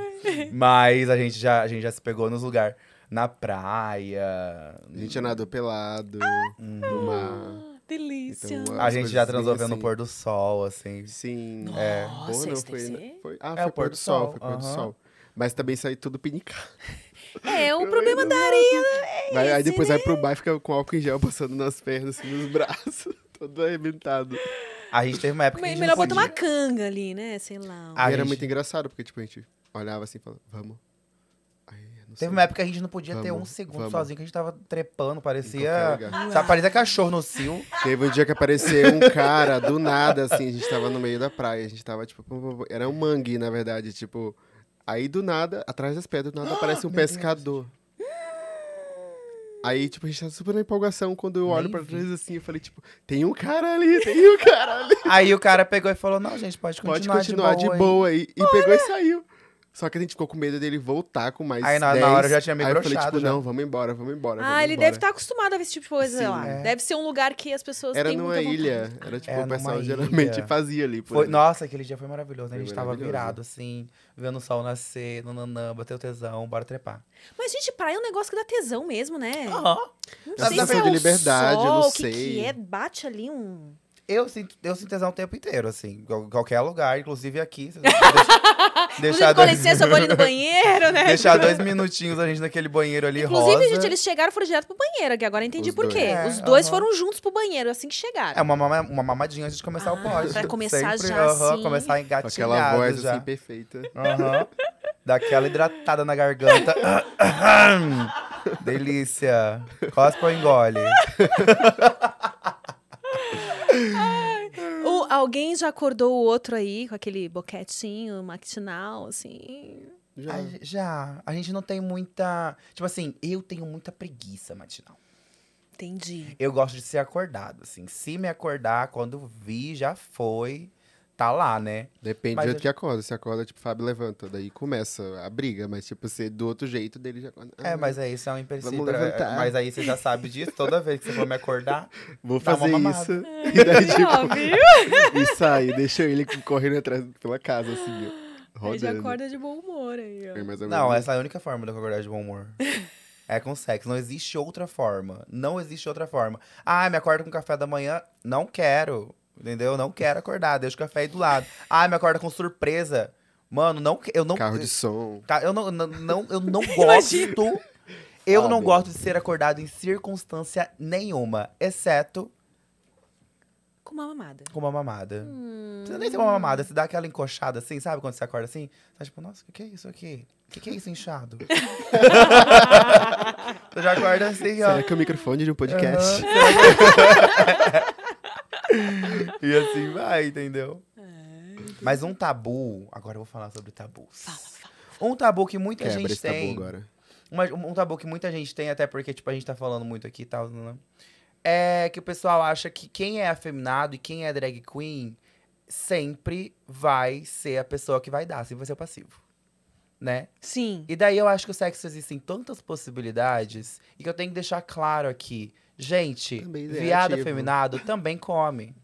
Mas a gente já, a gente já se pegou nos lugares. Na praia. A gente já nadou pelado, no mar. Delícia. Então, A gente já transou vendo o assim. por do sol, assim. Sim. É. Nossa, Bom, não, isso deve foi, ser- foi- Ah, É, foi pôr do sol, foi pôr do sol. Mas também saiu tudo pinicado. É um problema da areia. Vai- aí esse, depois né? vai pro bar e fica com álcool em gel passando nas pernas, assim, nos braços. Todo arrebentado. A gente teve uma época que a Me- gente Melhor botar uma canga ali, né? Sei lá. A e era gente- muito engraçado, porque, tipo, a gente olhava assim e falava, vamos. Aí, eu não sei. Teve uma época que a gente não podia ter um Vamos, segundo vamos. sozinho, que a gente tava trepando, parecia. Sabe, parecia cachorro no cio. Teve um dia que apareceu um cara, do nada, assim, a gente tava no meio da praia, a gente tava, tipo, era um mangue, na verdade, tipo, aí do nada, atrás das pedras, do nada aparece um Meu Deus. pescador. Aí, tipo, a gente tava super na empolgação, quando eu olho Nem pra vi. trás, assim, eu falei, tipo, tem um cara ali, tem um cara ali. Aí o cara pegou e falou: Não, gente, pode Pode continuar, continuar de de boa. hein." boa aí. E pegou e saiu. Só que a gente ficou com medo dele voltar com mais Aí na- na 10. hora eu já tinha me Aí eu falei, tipo, já. não, vamos embora, vamos embora. Ah, vamos ele embora. deve estar acostumado a ver esse tipo de coisa Sim. lá. É. Deve ser um lugar que as pessoas Era têm numa muita vontade. ilha. Era tipo, Era o pessoal geralmente ilha. fazia ali. Por Foi, nossa, aquele dia foi maravilhoso, né? A Foi gente tava virado, assim, vendo o sol nascer, nananã, bateu tesão, bora trepar. Mas, gente, praia é um negócio que dá tesão mesmo, né? Aham. Não sei se é de o liberdade, eu sol, não o que sei. que é. Bate ali um... Eu sinto, eu sinto tesão o tempo inteiro, assim, qual- qualquer lugar, inclusive aqui. Deixa, deixar, com dois, licença, eu vou ali no banheiro, né? deixar dois minutinhos a gente naquele banheiro ali Inclusive, rosa. gente, eles chegaram e foram direto pro banheiro, que agora eu entendi Os por dois. quê. É, Os dois foram juntos pro banheiro, assim que chegaram. É uma, mama- uma mamadinha antes de começar Ah, o pod. pra começar Sempre, já, aham, assim. Começar Com engatilhado aquela voz já. assim perfeita. Aham. Daquela hidratada na garganta. Delícia. Cospa ou engole? O- alguém já acordou o outro aí com aquele boquetinho matinal, assim? Já. A- já. A gente não tem muita. Tipo assim, eu tenho muita preguiça matinal. Entendi. Eu gosto de ser acordado, assim. Se me acordar, quando vi, já foi. Tá lá, né? Depende Mas do jeito eu- que acorda. Se acorda, tipo, Fábio levanta. Daí começa a briga. Mas, tipo, se do outro jeito dele já acorda. É, "Ah, mas aí isso é um empecilho. Mas aí você já sabe disso. Toda vez que você for me acordar. Vou fazer isso. E daí, tipo, viu? e sai. Deixa ele correndo atrás pela casa, assim, ó. Ele já Rodando. acorda de bom humor aí, ó. É mais ou Não, essa é a única forma de eu acordar de bom humor. É com sexo. Não existe outra forma. Não existe outra forma. Ah, me acorda com café da manhã? Não quero. Entendeu? Não quero acordar. Deixa o café aí do lado. Ah, me acorda com surpresa. Mano, não, eu não. Carro de som. Eu não, não, não- eu não gosto. Eu não Sabe? gosto de ser acordado em circunstância nenhuma, exceto Com uma mamada. com uma mamada. Hum. Não precisa nem ser uma mamada, você dá aquela encoxada assim, sabe? Quando você acorda assim, você tá tipo, nossa, o que, que é isso aqui? O que, que é isso inchado? você já acorda assim, ó. Será que é o microfone de um podcast? E assim vai, entendeu? Mas um tabu, agora eu vou falar sobre tabus. Um tabu que muita Quebra gente esse tabu tem. agora. Uma- um tabu que muita gente tem, até porque, tipo, a gente tá falando muito aqui e tal, né? É que o pessoal acha que quem é afeminado e quem é drag queen sempre vai ser a pessoa que vai dar, sempre vai ser o passivo. Né? Sim. E daí eu acho que o sexo existem tantas possibilidades e que eu tenho que deixar claro aqui. Gente, Também é viado ativo. afeminado também come.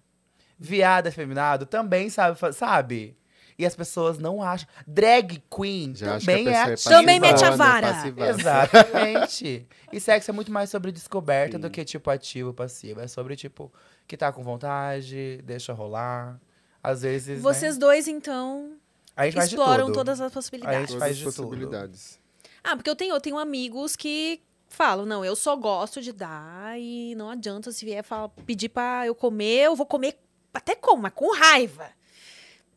Viado afeminado também sabe, sabe? E as pessoas não acham. Drag queen Já a também é ativa. Também mete a passivona, vara. Exatamente. e sexo é muito mais sobre descoberta Sim. do que, tipo, ativo, passivo. É sobre, tipo, que tá com vontade, deixa rolar. Às vezes. Vocês né? dois, então, a gente faz de exploram tudo. todas as A possibilidades. gente Todas faz as de tudo. possibilidades. Ah, porque eu tenho, eu tenho amigos que falam, não, eu só gosto de dar e não adianta se vier falar, pedir pra eu comer, eu vou comer até como, mas com raiva.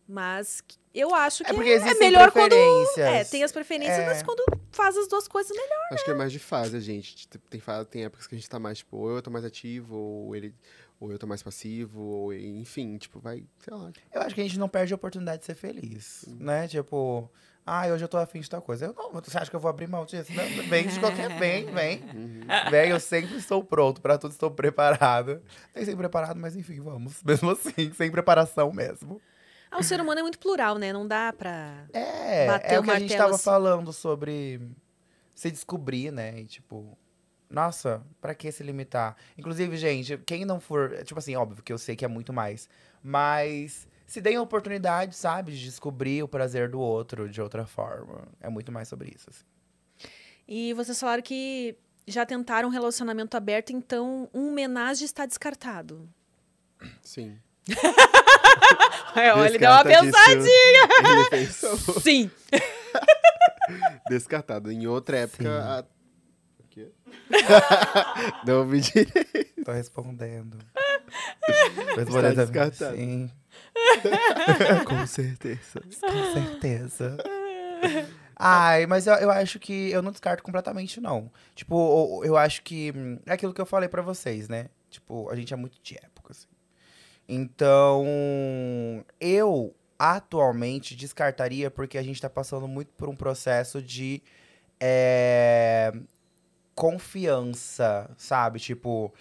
Mas eu acho que É porque é, existem melhor quando. É, tem as preferências, É. mas quando faz as duas coisas melhor. Acho que é mais de fase, a gente. Tem, fa- tem épocas que a gente tá mais, tipo, ou eu tô mais ativo, ou ele. Ou eu tô mais passivo, ou enfim, tipo, vai, sei lá. Eu acho que a gente não perde a oportunidade de ser feliz, né? Tipo, ah, hoje eu tô afim de tal coisa. Eu não, você acha que eu vou abrir mão disso? Não, vem de qualquer, vem, vem. Vem, eu sempre estou pronto pra tudo, estou preparado. Nem sempre preparado, mas enfim, vamos. Mesmo assim, sem preparação mesmo. Ah, o ser humano é muito plural, né? Não dá pra. É, Bater é o o que a gente tava assim. falando sobre se descobrir, né? E tipo, nossa, pra que se limitar? Inclusive, gente, quem não for. Tipo assim, óbvio que eu sei que é muito mais. Mas se deem a oportunidade, sabe, de descobrir o prazer do outro de outra forma. É muito mais sobre isso. assim. E vocês falaram que já tentaram um relacionamento aberto, então um homenagem está descartado. Sim. É, olha, ele deu uma pensadinha. Ele pensou. Sim. Descartado. Em outra época. A... O quê? Não ouvi direito. Tô respondendo. Tô respondendo também. descartado. Sim, Com certeza. com certeza. Ai, mas eu, eu acho que eu não descarto completamente, não. Tipo, eu, acho que é aquilo que eu falei pra vocês, né? Tipo, a gente é muito de época, assim. Então, eu atualmente descartaria porque a gente tá passando muito por um processo de é, confiança, sabe? Tipo,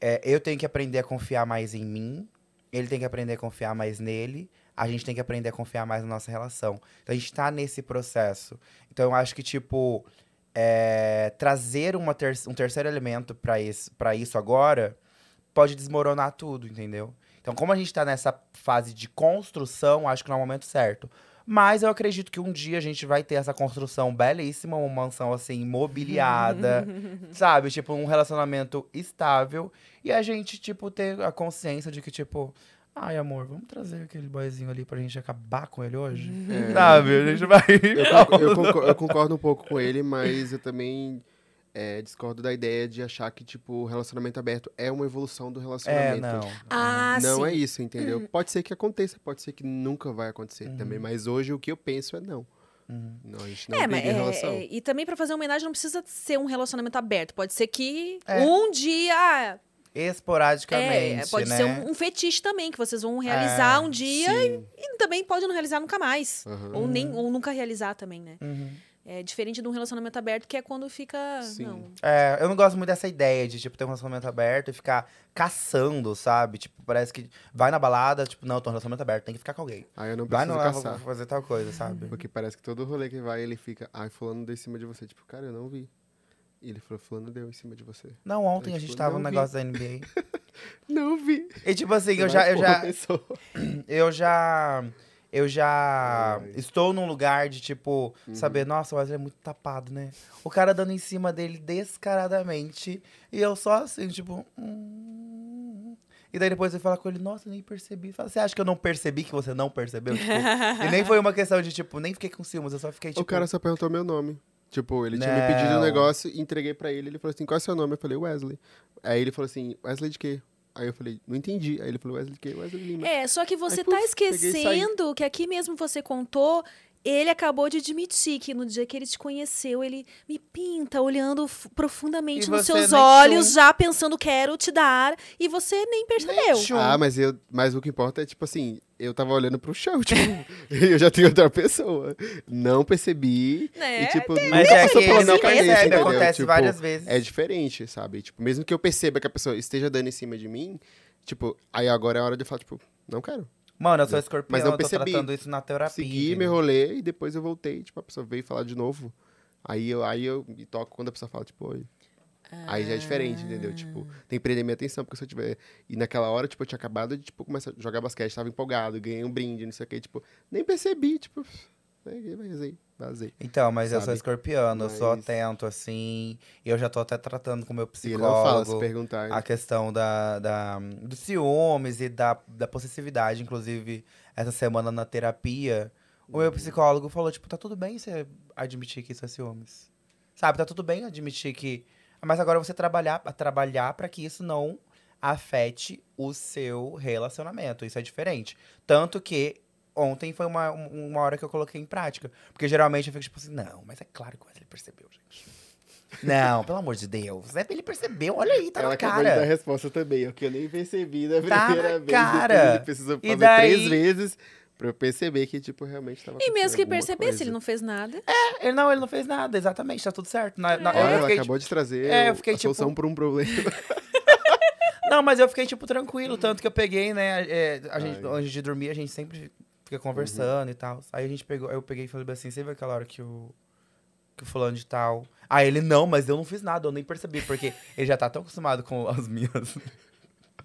é, eu tenho que aprender a confiar mais em mim, ele tem que aprender a confiar mais nele, a gente tem que aprender a confiar mais na nossa relação. Então a gente tá nesse processo. Então eu acho que, tipo, é, trazer uma ter um terceiro elemento pra isso, isso agora pode desmoronar tudo, entendeu? Então, como a gente tá nessa fase de construção, acho que não é o momento certo. Mas eu acredito que um dia a gente vai ter essa construção belíssima, uma mansão assim, imobiliada, sabe? Tipo, um relacionamento estável. E a gente, tipo, ter a consciência de que, tipo, ai, amor, vamos trazer aquele boyzinho ali pra gente acabar com ele hoje? É. Sabe? A gente vai. Eu, eu concor- eu concordo um pouco com ele, mas eu também é, discordo da ideia de achar que, tipo, o relacionamento aberto é uma evolução do É, relacionamento. não. Ah, não sim. é isso, entendeu? Pode ser que aconteça, pode ser que nunca vai acontecer também, mas hoje o que eu penso é não. Uhum. Não, a gente não É, mas é, relação. é, e também pra fazer homenagem não precisa ser um relacionamento aberto. Pode ser que É. um dia. Esporadicamente, É, pode né? ser um, um fetiche também, que vocês vão realizar É, um dia Sim. e também pode não realizar nunca mais. Aham. Ou, nem, ou nunca realizar também, né? Uhum. É diferente de um relacionamento aberto, que é quando fica. Sim. Não. É, eu não gosto muito dessa ideia de, tipo, ter um relacionamento aberto e ficar caçando, sabe? Tipo, parece que vai na balada, tipo, não, eu tô no relacionamento aberto, tem que ficar com alguém. Aí eu não Vai preciso no lá, caçar. vou fazer tal coisa, sabe? Porque parece que todo rolê que vai, ele fica, ai, fulano deu em cima de você. Tipo, cara, eu não vi. E ele falou, fulano deu em cima de você. Não, ontem Eu, a gente tipo, tava no não vi. negócio da NBA. Não vi. E tipo assim, eu já, vai eu já, pessoa. eu já, eu já Ai. estou num lugar de, tipo, Uhum. saber, nossa, o Wesley é muito tapado, né? O cara dando em cima dele descaradamente. E eu só assim, tipo. hum. E daí depois ele fala com ele, nossa, nem percebi. Fala, você acha que eu não percebi que você não percebeu? Tipo, e nem foi uma questão de, tipo, nem fiquei com ciúmes, eu só fiquei, tipo. O cara só perguntou meu nome. Tipo, ele tinha me pedido um negócio, entreguei pra ele, ele falou assim, qual é o seu nome? Eu falei, Wesley. Aí ele falou assim, Wesley de quê? Aí eu falei, não entendi. Aí ele falou, Wesley? Wesley Lima. É, só que você Aí, tá puf, esquecendo que aqui mesmo você contou. Ele acabou de admitir que no dia que ele te conheceu, ele me pinta olhando profundamente E nos seus nem olhos, tchum. já pensando quero te dar, e você nem percebeu. tchum. Ah, mas, eu, mas o que importa é, tipo assim, eu tava olhando pro chão, tipo, eu já tenho outra pessoa. Não percebi. Né? E, tipo, Mas nunca é passou que pela minha não cabeça, entendeu? acontece Tipo, várias vezes. É diferente, sabe? Tipo, mesmo que eu perceba que a pessoa esteja dando em cima de mim, tipo, aí agora é a hora de falar, tipo, não quero. Mano, eu sou escorpião, Mas eu eu tô percebi. tratando isso na terapia. Segui meu rolê e depois eu voltei, tipo, a pessoa veio falar de novo. Aí eu, aí eu me toco quando a pessoa fala, tipo, oi. Aí já é diferente, entendeu? Tipo, tem que prender minha atenção, porque se eu tiver. E naquela hora, tipo, eu tinha acabado de, tipo, começar a jogar basquete, tava empolgado, ganhei um brinde, não sei o quê, tipo, nem percebi, tipo, peguei, vazei, vazei. Então, mas eu sou Sabe? escorpiano, eu sou Mas- atento, assim. E eu já tô até tratando com o meu E ele não fala se psicólogo perguntar. a questão da, da, do ciúmes e da, da possessividade. Inclusive, essa semana na terapia, o Uhum. meu psicólogo falou, tipo, tá tudo bem você admitir que isso é ciúmes. Sabe, tá tudo bem admitir que... Mas agora você trabalhar, trabalhar para que isso não afete o seu relacionamento. Isso é diferente. Tanto que ontem foi uma, um- uma hora que eu coloquei em prática. Porque geralmente eu fico tipo assim, não, mas é claro que Wesley percebeu, gente. Não, pelo amor de Deus. É, Ele percebeu, olha aí, tá Ela na acabou de dar a cara. resposta também, o que eu nem percebi da Tá primeira na vez. cara. Ele precisou E fazer daí- três vezes pra eu perceber que, tipo, realmente tava E mesmo que percebesse, coisa. ele não fez nada. Ele não, ele não fez nada, exatamente, tá tudo certo. Na- na- Olha, eu ela fiquei, acabou de trazer É, eu fiquei, a solução tipo- pra um problema. Não, mas eu fiquei, tipo, tranquilo. Tanto que eu peguei, né? é, a gente, antes de dormir, a gente sempre fica conversando e tal. Aí a gente pegou, eu peguei e falei assim: você viu aquela hora que o. Que o fulano de tal. Aí ele, não, mas eu não fiz nada, eu nem percebi, porque ele já tá tão acostumado com as minhas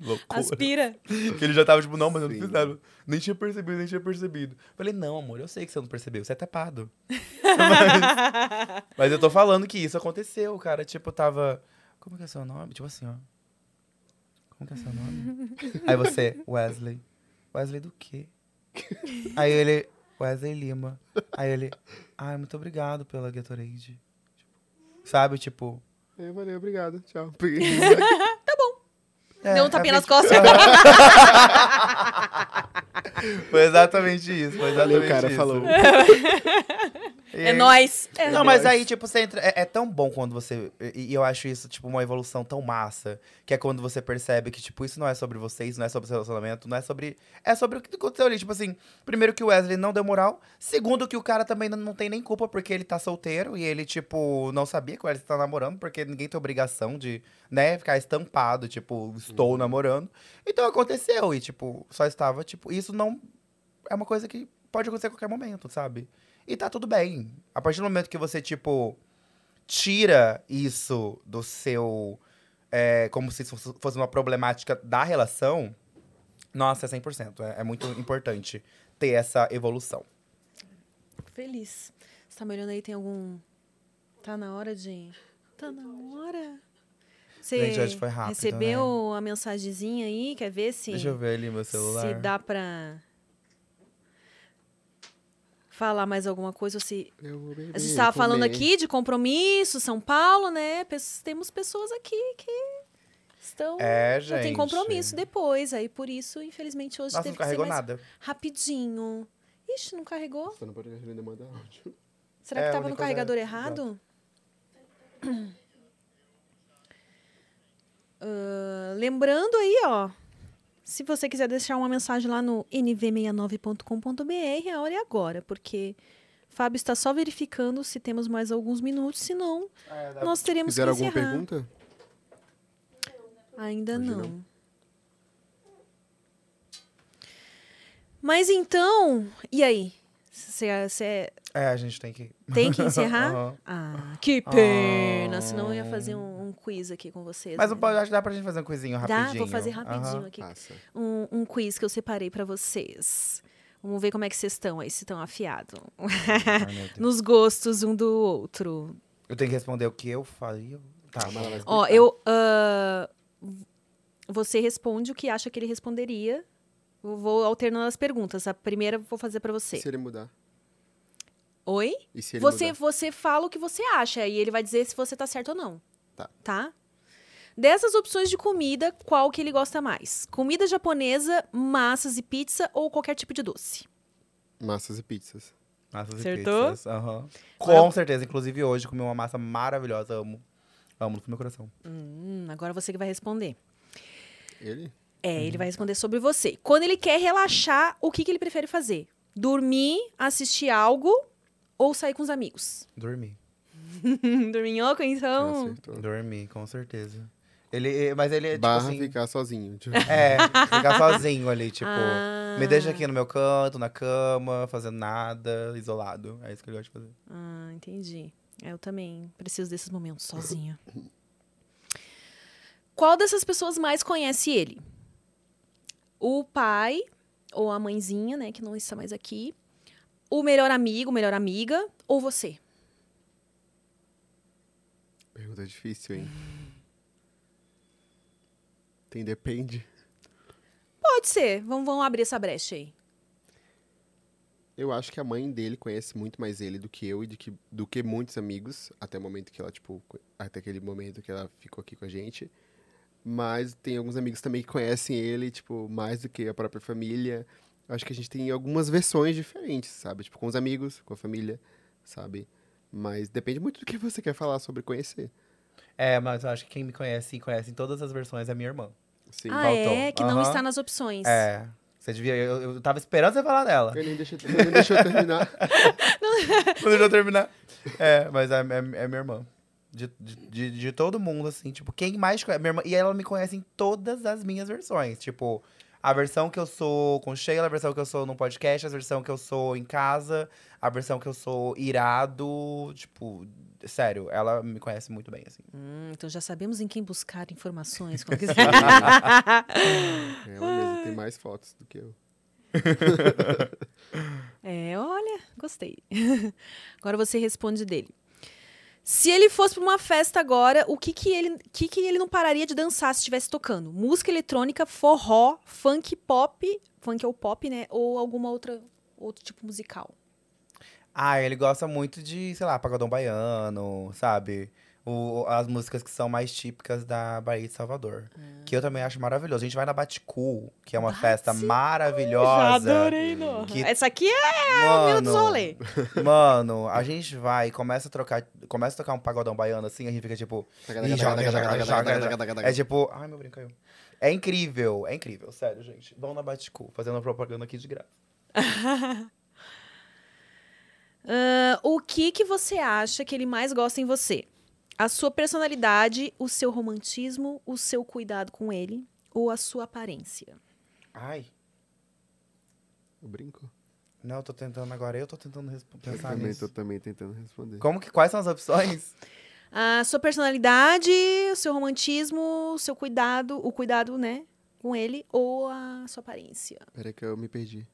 loucuras. Aspira. Que ele já tava, tipo, não, mas eu não fiz nada. Nem tinha percebido, nem tinha percebido. Falei, não, amor, eu sei que você não percebeu, você é tapado. mas, mas eu tô falando que isso aconteceu, cara. Tipo, tava. Como que é seu nome? Tipo assim, ó. Como que é seu nome? Aí você, Wesley. Wesley do quê? Aí ele, Wesley Lima. Aí ele, ai, muito obrigado pela Gatorade. Sabe, tipo. É, valeu, obrigado, tchau. é, Deu um tapinha nas costas. Foi exatamente isso. Foi exatamente Valeu, cara, isso. falou. É aí- nóis. É. Não, mas aí, tipo, você entra. É, é tão bom quando você. E, e eu acho isso, tipo, uma evolução tão massa. Que é quando você percebe que, tipo, isso não é sobre vocês, não é sobre o seu relacionamento, não é sobre. É sobre o que aconteceu ali. Tipo assim, primeiro que o Wesley não deu moral. Segundo que o cara também não, não tem nem culpa porque ele tá solteiro e ele, tipo, não sabia que o Wesley tá namorando, porque ninguém tem obrigação de, né, ficar estampado, tipo, estou namorando. Então aconteceu. E, tipo, só estava, tipo, isso não. É uma coisa que pode acontecer a qualquer momento, sabe? E tá tudo bem. A partir do momento que você, tipo, tira isso do seu. é, como se isso fosse uma problemática da relação, nossa, é 100%. É, é muito importante ter essa evolução. Feliz. Você tá me olhando aí, tem algum. Tá na hora de. Tá na hora. Você Gente, hoje foi rápido, recebeu a mensagenzinha aí? Quer ver se, Deixa eu ver ali meu celular. se dá pra falar mais alguma coisa? Se... Beber, A gente estava falando aqui de compromisso, São Paulo, né? Temos pessoas aqui que estão. É, Já tem gente. compromisso depois. Aí por isso, infelizmente, hoje Nossa, teve não carregou que ser mais nada. rapidinho. Ixi, não carregou? Você não pode mandar áudio. Será É, que a tava no coisa- carregador errado? Ah, lembrando aí, ó. Se você quiser deixar uma mensagem lá no nv69.com.br, a hora é agora, porque Fábio está só verificando se temos mais alguns minutos, senão nós teremos Fizeram que alguma encerrar. pergunta? Ainda não. não. Mas então, e aí? Você É, a gente tem que. tem que encerrar? Aham. Ah, que pena! Ah. Senão eu ia fazer um, um quiz aqui com vocês. Mas né? pode, acho que dá pra gente fazer um coisinho Dá, rapidinho. vou fazer rapidinho Aham. aqui. Passa. Um, um quiz que eu separei pra vocês. Vamos ver como é que vocês estão aí, se estão afiados. Nos gostos um do outro. Eu tenho que responder o que eu faria. Tá, Mas ela vai Ó, explicar. eu. ah, você responde o que acha que ele responderia. Eu vou alternando as perguntas. A primeira eu vou fazer pra você. E se ele mudar? Oi? E se ele Você, mudar? você fala o que você acha e ele vai dizer se você tá certo ou não. Tá. Tá? Dessas opções de comida, qual que ele gosta mais? Comida japonesa, massas e pizza ou qualquer tipo de doce? Massas e pizzas. Massas Acertou? e pizzas. aham. Com certeza. Inclusive hoje comi uma massa maravilhosa. Amo. Amo do meu coração. Hum, agora você que vai responder. Ele? É, Uhum. ele vai responder sobre você. Quando ele quer relaxar, o que, que ele prefere fazer? Dormir, assistir algo ou sair com os amigos? Dormi. Dorminhoco, então? Acertou. Dormi, com certeza. Ele, mas ele é tipo Barra assim... ficar sozinho. Tipo, É, ficar sozinho ali, tipo... Ah. Me deixa aqui no meu canto, na cama, fazendo nada, isolado. É isso que ele gosta de fazer. Ah, entendi. É, Eu também preciso desses momentos sozinha. Qual dessas pessoas mais conhece ele? O pai ou a mãezinha, né, que não está mais aqui? O melhor amigo, melhor amiga ou você? Pergunta difícil, hein? Tem depende. Pode ser. Vamos, vamos abrir essa brecha aí. Eu acho que a mãe dele conhece muito mais ele do que eu e que, do que muitos amigos, até o momento que ela, tipo, até aquele momento que ela ficou aqui com a gente. Mas tem alguns amigos também que conhecem ele, tipo, mais do que a própria família. Eu acho que a gente tem algumas versões diferentes, sabe? Tipo, com os amigos, com a família, sabe? Mas depende muito do que você quer falar sobre conhecer. É, mas eu acho que quem me conhece e conhece em todas as versões é minha irmã. Sim. ah, faltou. é? Que não Aham. está nas opções. É. Você devia. Eu, eu tava esperando você falar dela. Ele nem deixou, ele nem deixou eu terminar. Não deixou eu terminar. É, mas é, é- é minha irmã. De, de, de- de todo mundo, assim, tipo, quem mais conhece? Minha irmã, e ela me conhece em todas as minhas versões. Tipo, a versão que eu sou com Sheila, a versão que eu sou no podcast, a versão que eu sou em casa, a versão que eu sou irado. Tipo, sério, ela me conhece muito bem, assim. Hum, então já sabemos em quem buscar informações quando quiser. É, ela mesma tem mais fotos do que eu. É, olha, gostei. Agora você responde dele. Se ele fosse pra uma festa agora, o que que ele, que que ele não pararia de dançar se estivesse tocando? Música eletrônica, forró, funk pop, funk ou pop, né? Ou alguma outra outro tipo musical? Ah, ele gosta muito de, sei lá, pagodão baiano, sabe? O, as músicas que são mais típicas da Bahia de Salvador. Que eu também acho maravilhoso. A gente vai na Baticu, que é uma festa maravilhosa. Norra. Que- Essa aqui é a mina dos Mano, rolê. mano, a gente vai e começa a trocar, começa a tocar um pagodão baiano assim, a gente fica tipo. É tipo, ai meu brinco caiu. É incrível, é incrível, sério, gente. Vão na Baticu, fazendo propaganda aqui de graça. Ah, o que que você acha que ele mais gosta em você? A sua personalidade, o seu romantismo, o seu cuidado com ele ou a sua aparência? Ai, Eu brinco. não, eu tô tentando agora, eu tô tentando resp- Eu também nisso. tô também tentando responder. Como que, quais são as opções? A sua personalidade, o seu romantismo, o seu cuidado, o cuidado, né, com ele ou a sua aparência? Peraí que eu me perdi.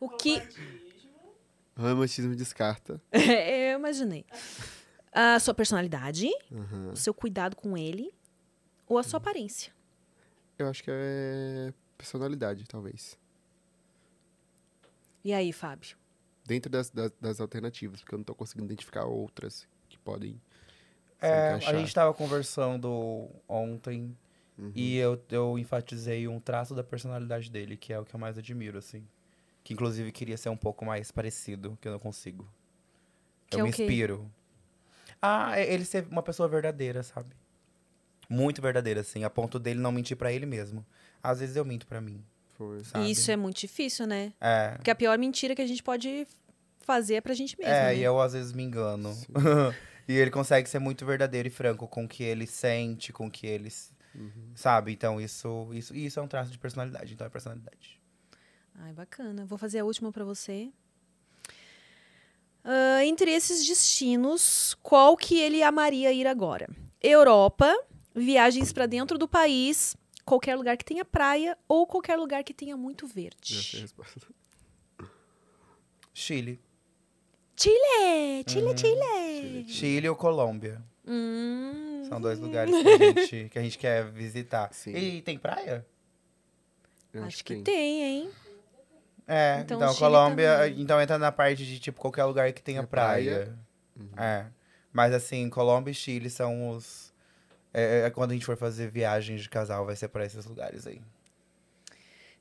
O que Romantismo descarta. É, eu imaginei. A sua personalidade, Aham. o seu cuidado com ele ou a sua aparência? Eu acho que é personalidade, talvez. E aí, Fábio? Dentro das, das, das alternativas, porque eu não tô conseguindo identificar outras que podem É, a gente tava conversando ontem Uhum. e eu, eu enfatizei um traço da personalidade dele, que é o que eu mais admiro, assim. Que inclusive queria ser um pouco mais parecido, que eu não consigo. Que eu é me inspiro. Ah, é- ele ser uma pessoa verdadeira, sabe? Muito verdadeira, assim, a ponto dele não mentir pra ele mesmo. Às vezes eu minto pra mim, Foi. E isso é muito difícil, né? É. Porque a pior mentira que a gente pode fazer é pra gente mesmo. É, né? e eu às vezes me engano. E ele consegue ser muito verdadeiro e franco com o que ele sente, com o que ele. Uhum. Sabe? Então isso, isso, isso é um traço de personalidade. Então é personalidade. Ai, bacana. Vou fazer a última pra você. Ah, entre esses destinos, qual que ele amaria ir agora? Europa, viagens pra dentro do país qualquer lugar que tenha praia ou qualquer lugar que tenha muito Já sei a verde. resposta. Chile. Chile! Chile, Uhum. Chile! Chile ou Colômbia. Hum. São dois lugares que a gente, que a gente quer visitar. Sim. E tem praia? Eu Acho que tem, hein? É, Então, então, Chile Colômbia, também. então entra na parte de tipo qualquer lugar que tenha É praia. praia. É. Mas assim, Colômbia e Chile são os é, é, quando a gente for fazer viagens de casal, vai ser pra esses lugares aí.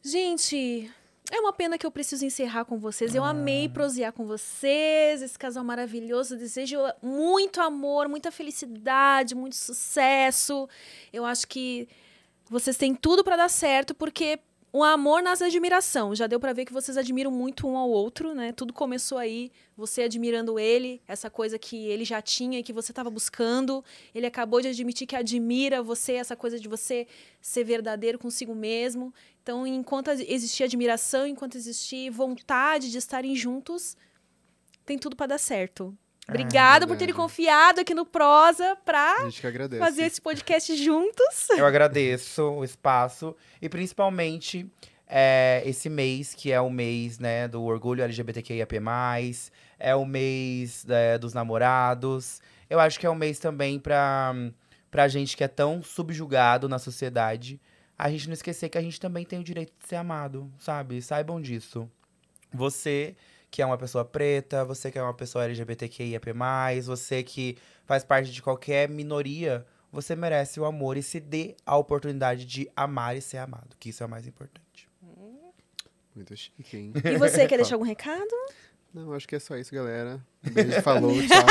Gente, é uma pena que eu preciso encerrar com vocês. Eu Ah. amei prosear com vocês, esse casal maravilhoso. Desejo muito amor, muita felicidade, muito sucesso. Eu acho que vocês têm tudo pra dar certo, porque o amor nasce admiração. Já deu pra ver que vocês admiram muito um ao outro, né? Tudo começou aí, você admirando ele, essa coisa que ele já tinha e que você estava buscando. Ele acabou de admitir que admira você, essa coisa de você ser verdadeiro consigo mesmo. Então, enquanto existir admiração, enquanto existir vontade de estarem juntos, tem tudo pra dar certo. Obrigada por terem confiado aqui no Prosa pra A gente que agradece. fazer esse podcast juntos. Eu agradeço o espaço e principalmente é, esse mês, que é o mês né, do orgulho LGBTQIAP+, é o mês é, dos namorados. Eu acho que é um mês também pra, pra gente que é tão subjugado na sociedade, a gente não esquecer que a gente também tem o direito de ser amado, sabe? Saibam disso. Você que é uma pessoa preta, você que é uma pessoa LGBTQIAP+, você que faz parte de qualquer minoria, você merece o amor e se dê a oportunidade de amar e ser amado, que isso é o mais importante. Muito chique, hein? E você, quer deixar algum recado? Não, acho que é só isso, galera. Um beijo, falou, tchau.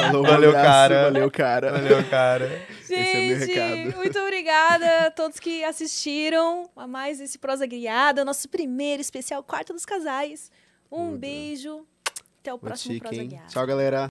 falou, Valeu, abraço, cara. Valeu, cara. Valeu, cara. Esse é meu Gente, recado. muito obrigada a todos que assistiram a mais esse Prosa Griada, nosso primeiro especial Quarto dos Casais. Um beijo. Até o Muito próximo chique, Prosa hein? Griada. Tchau, galera.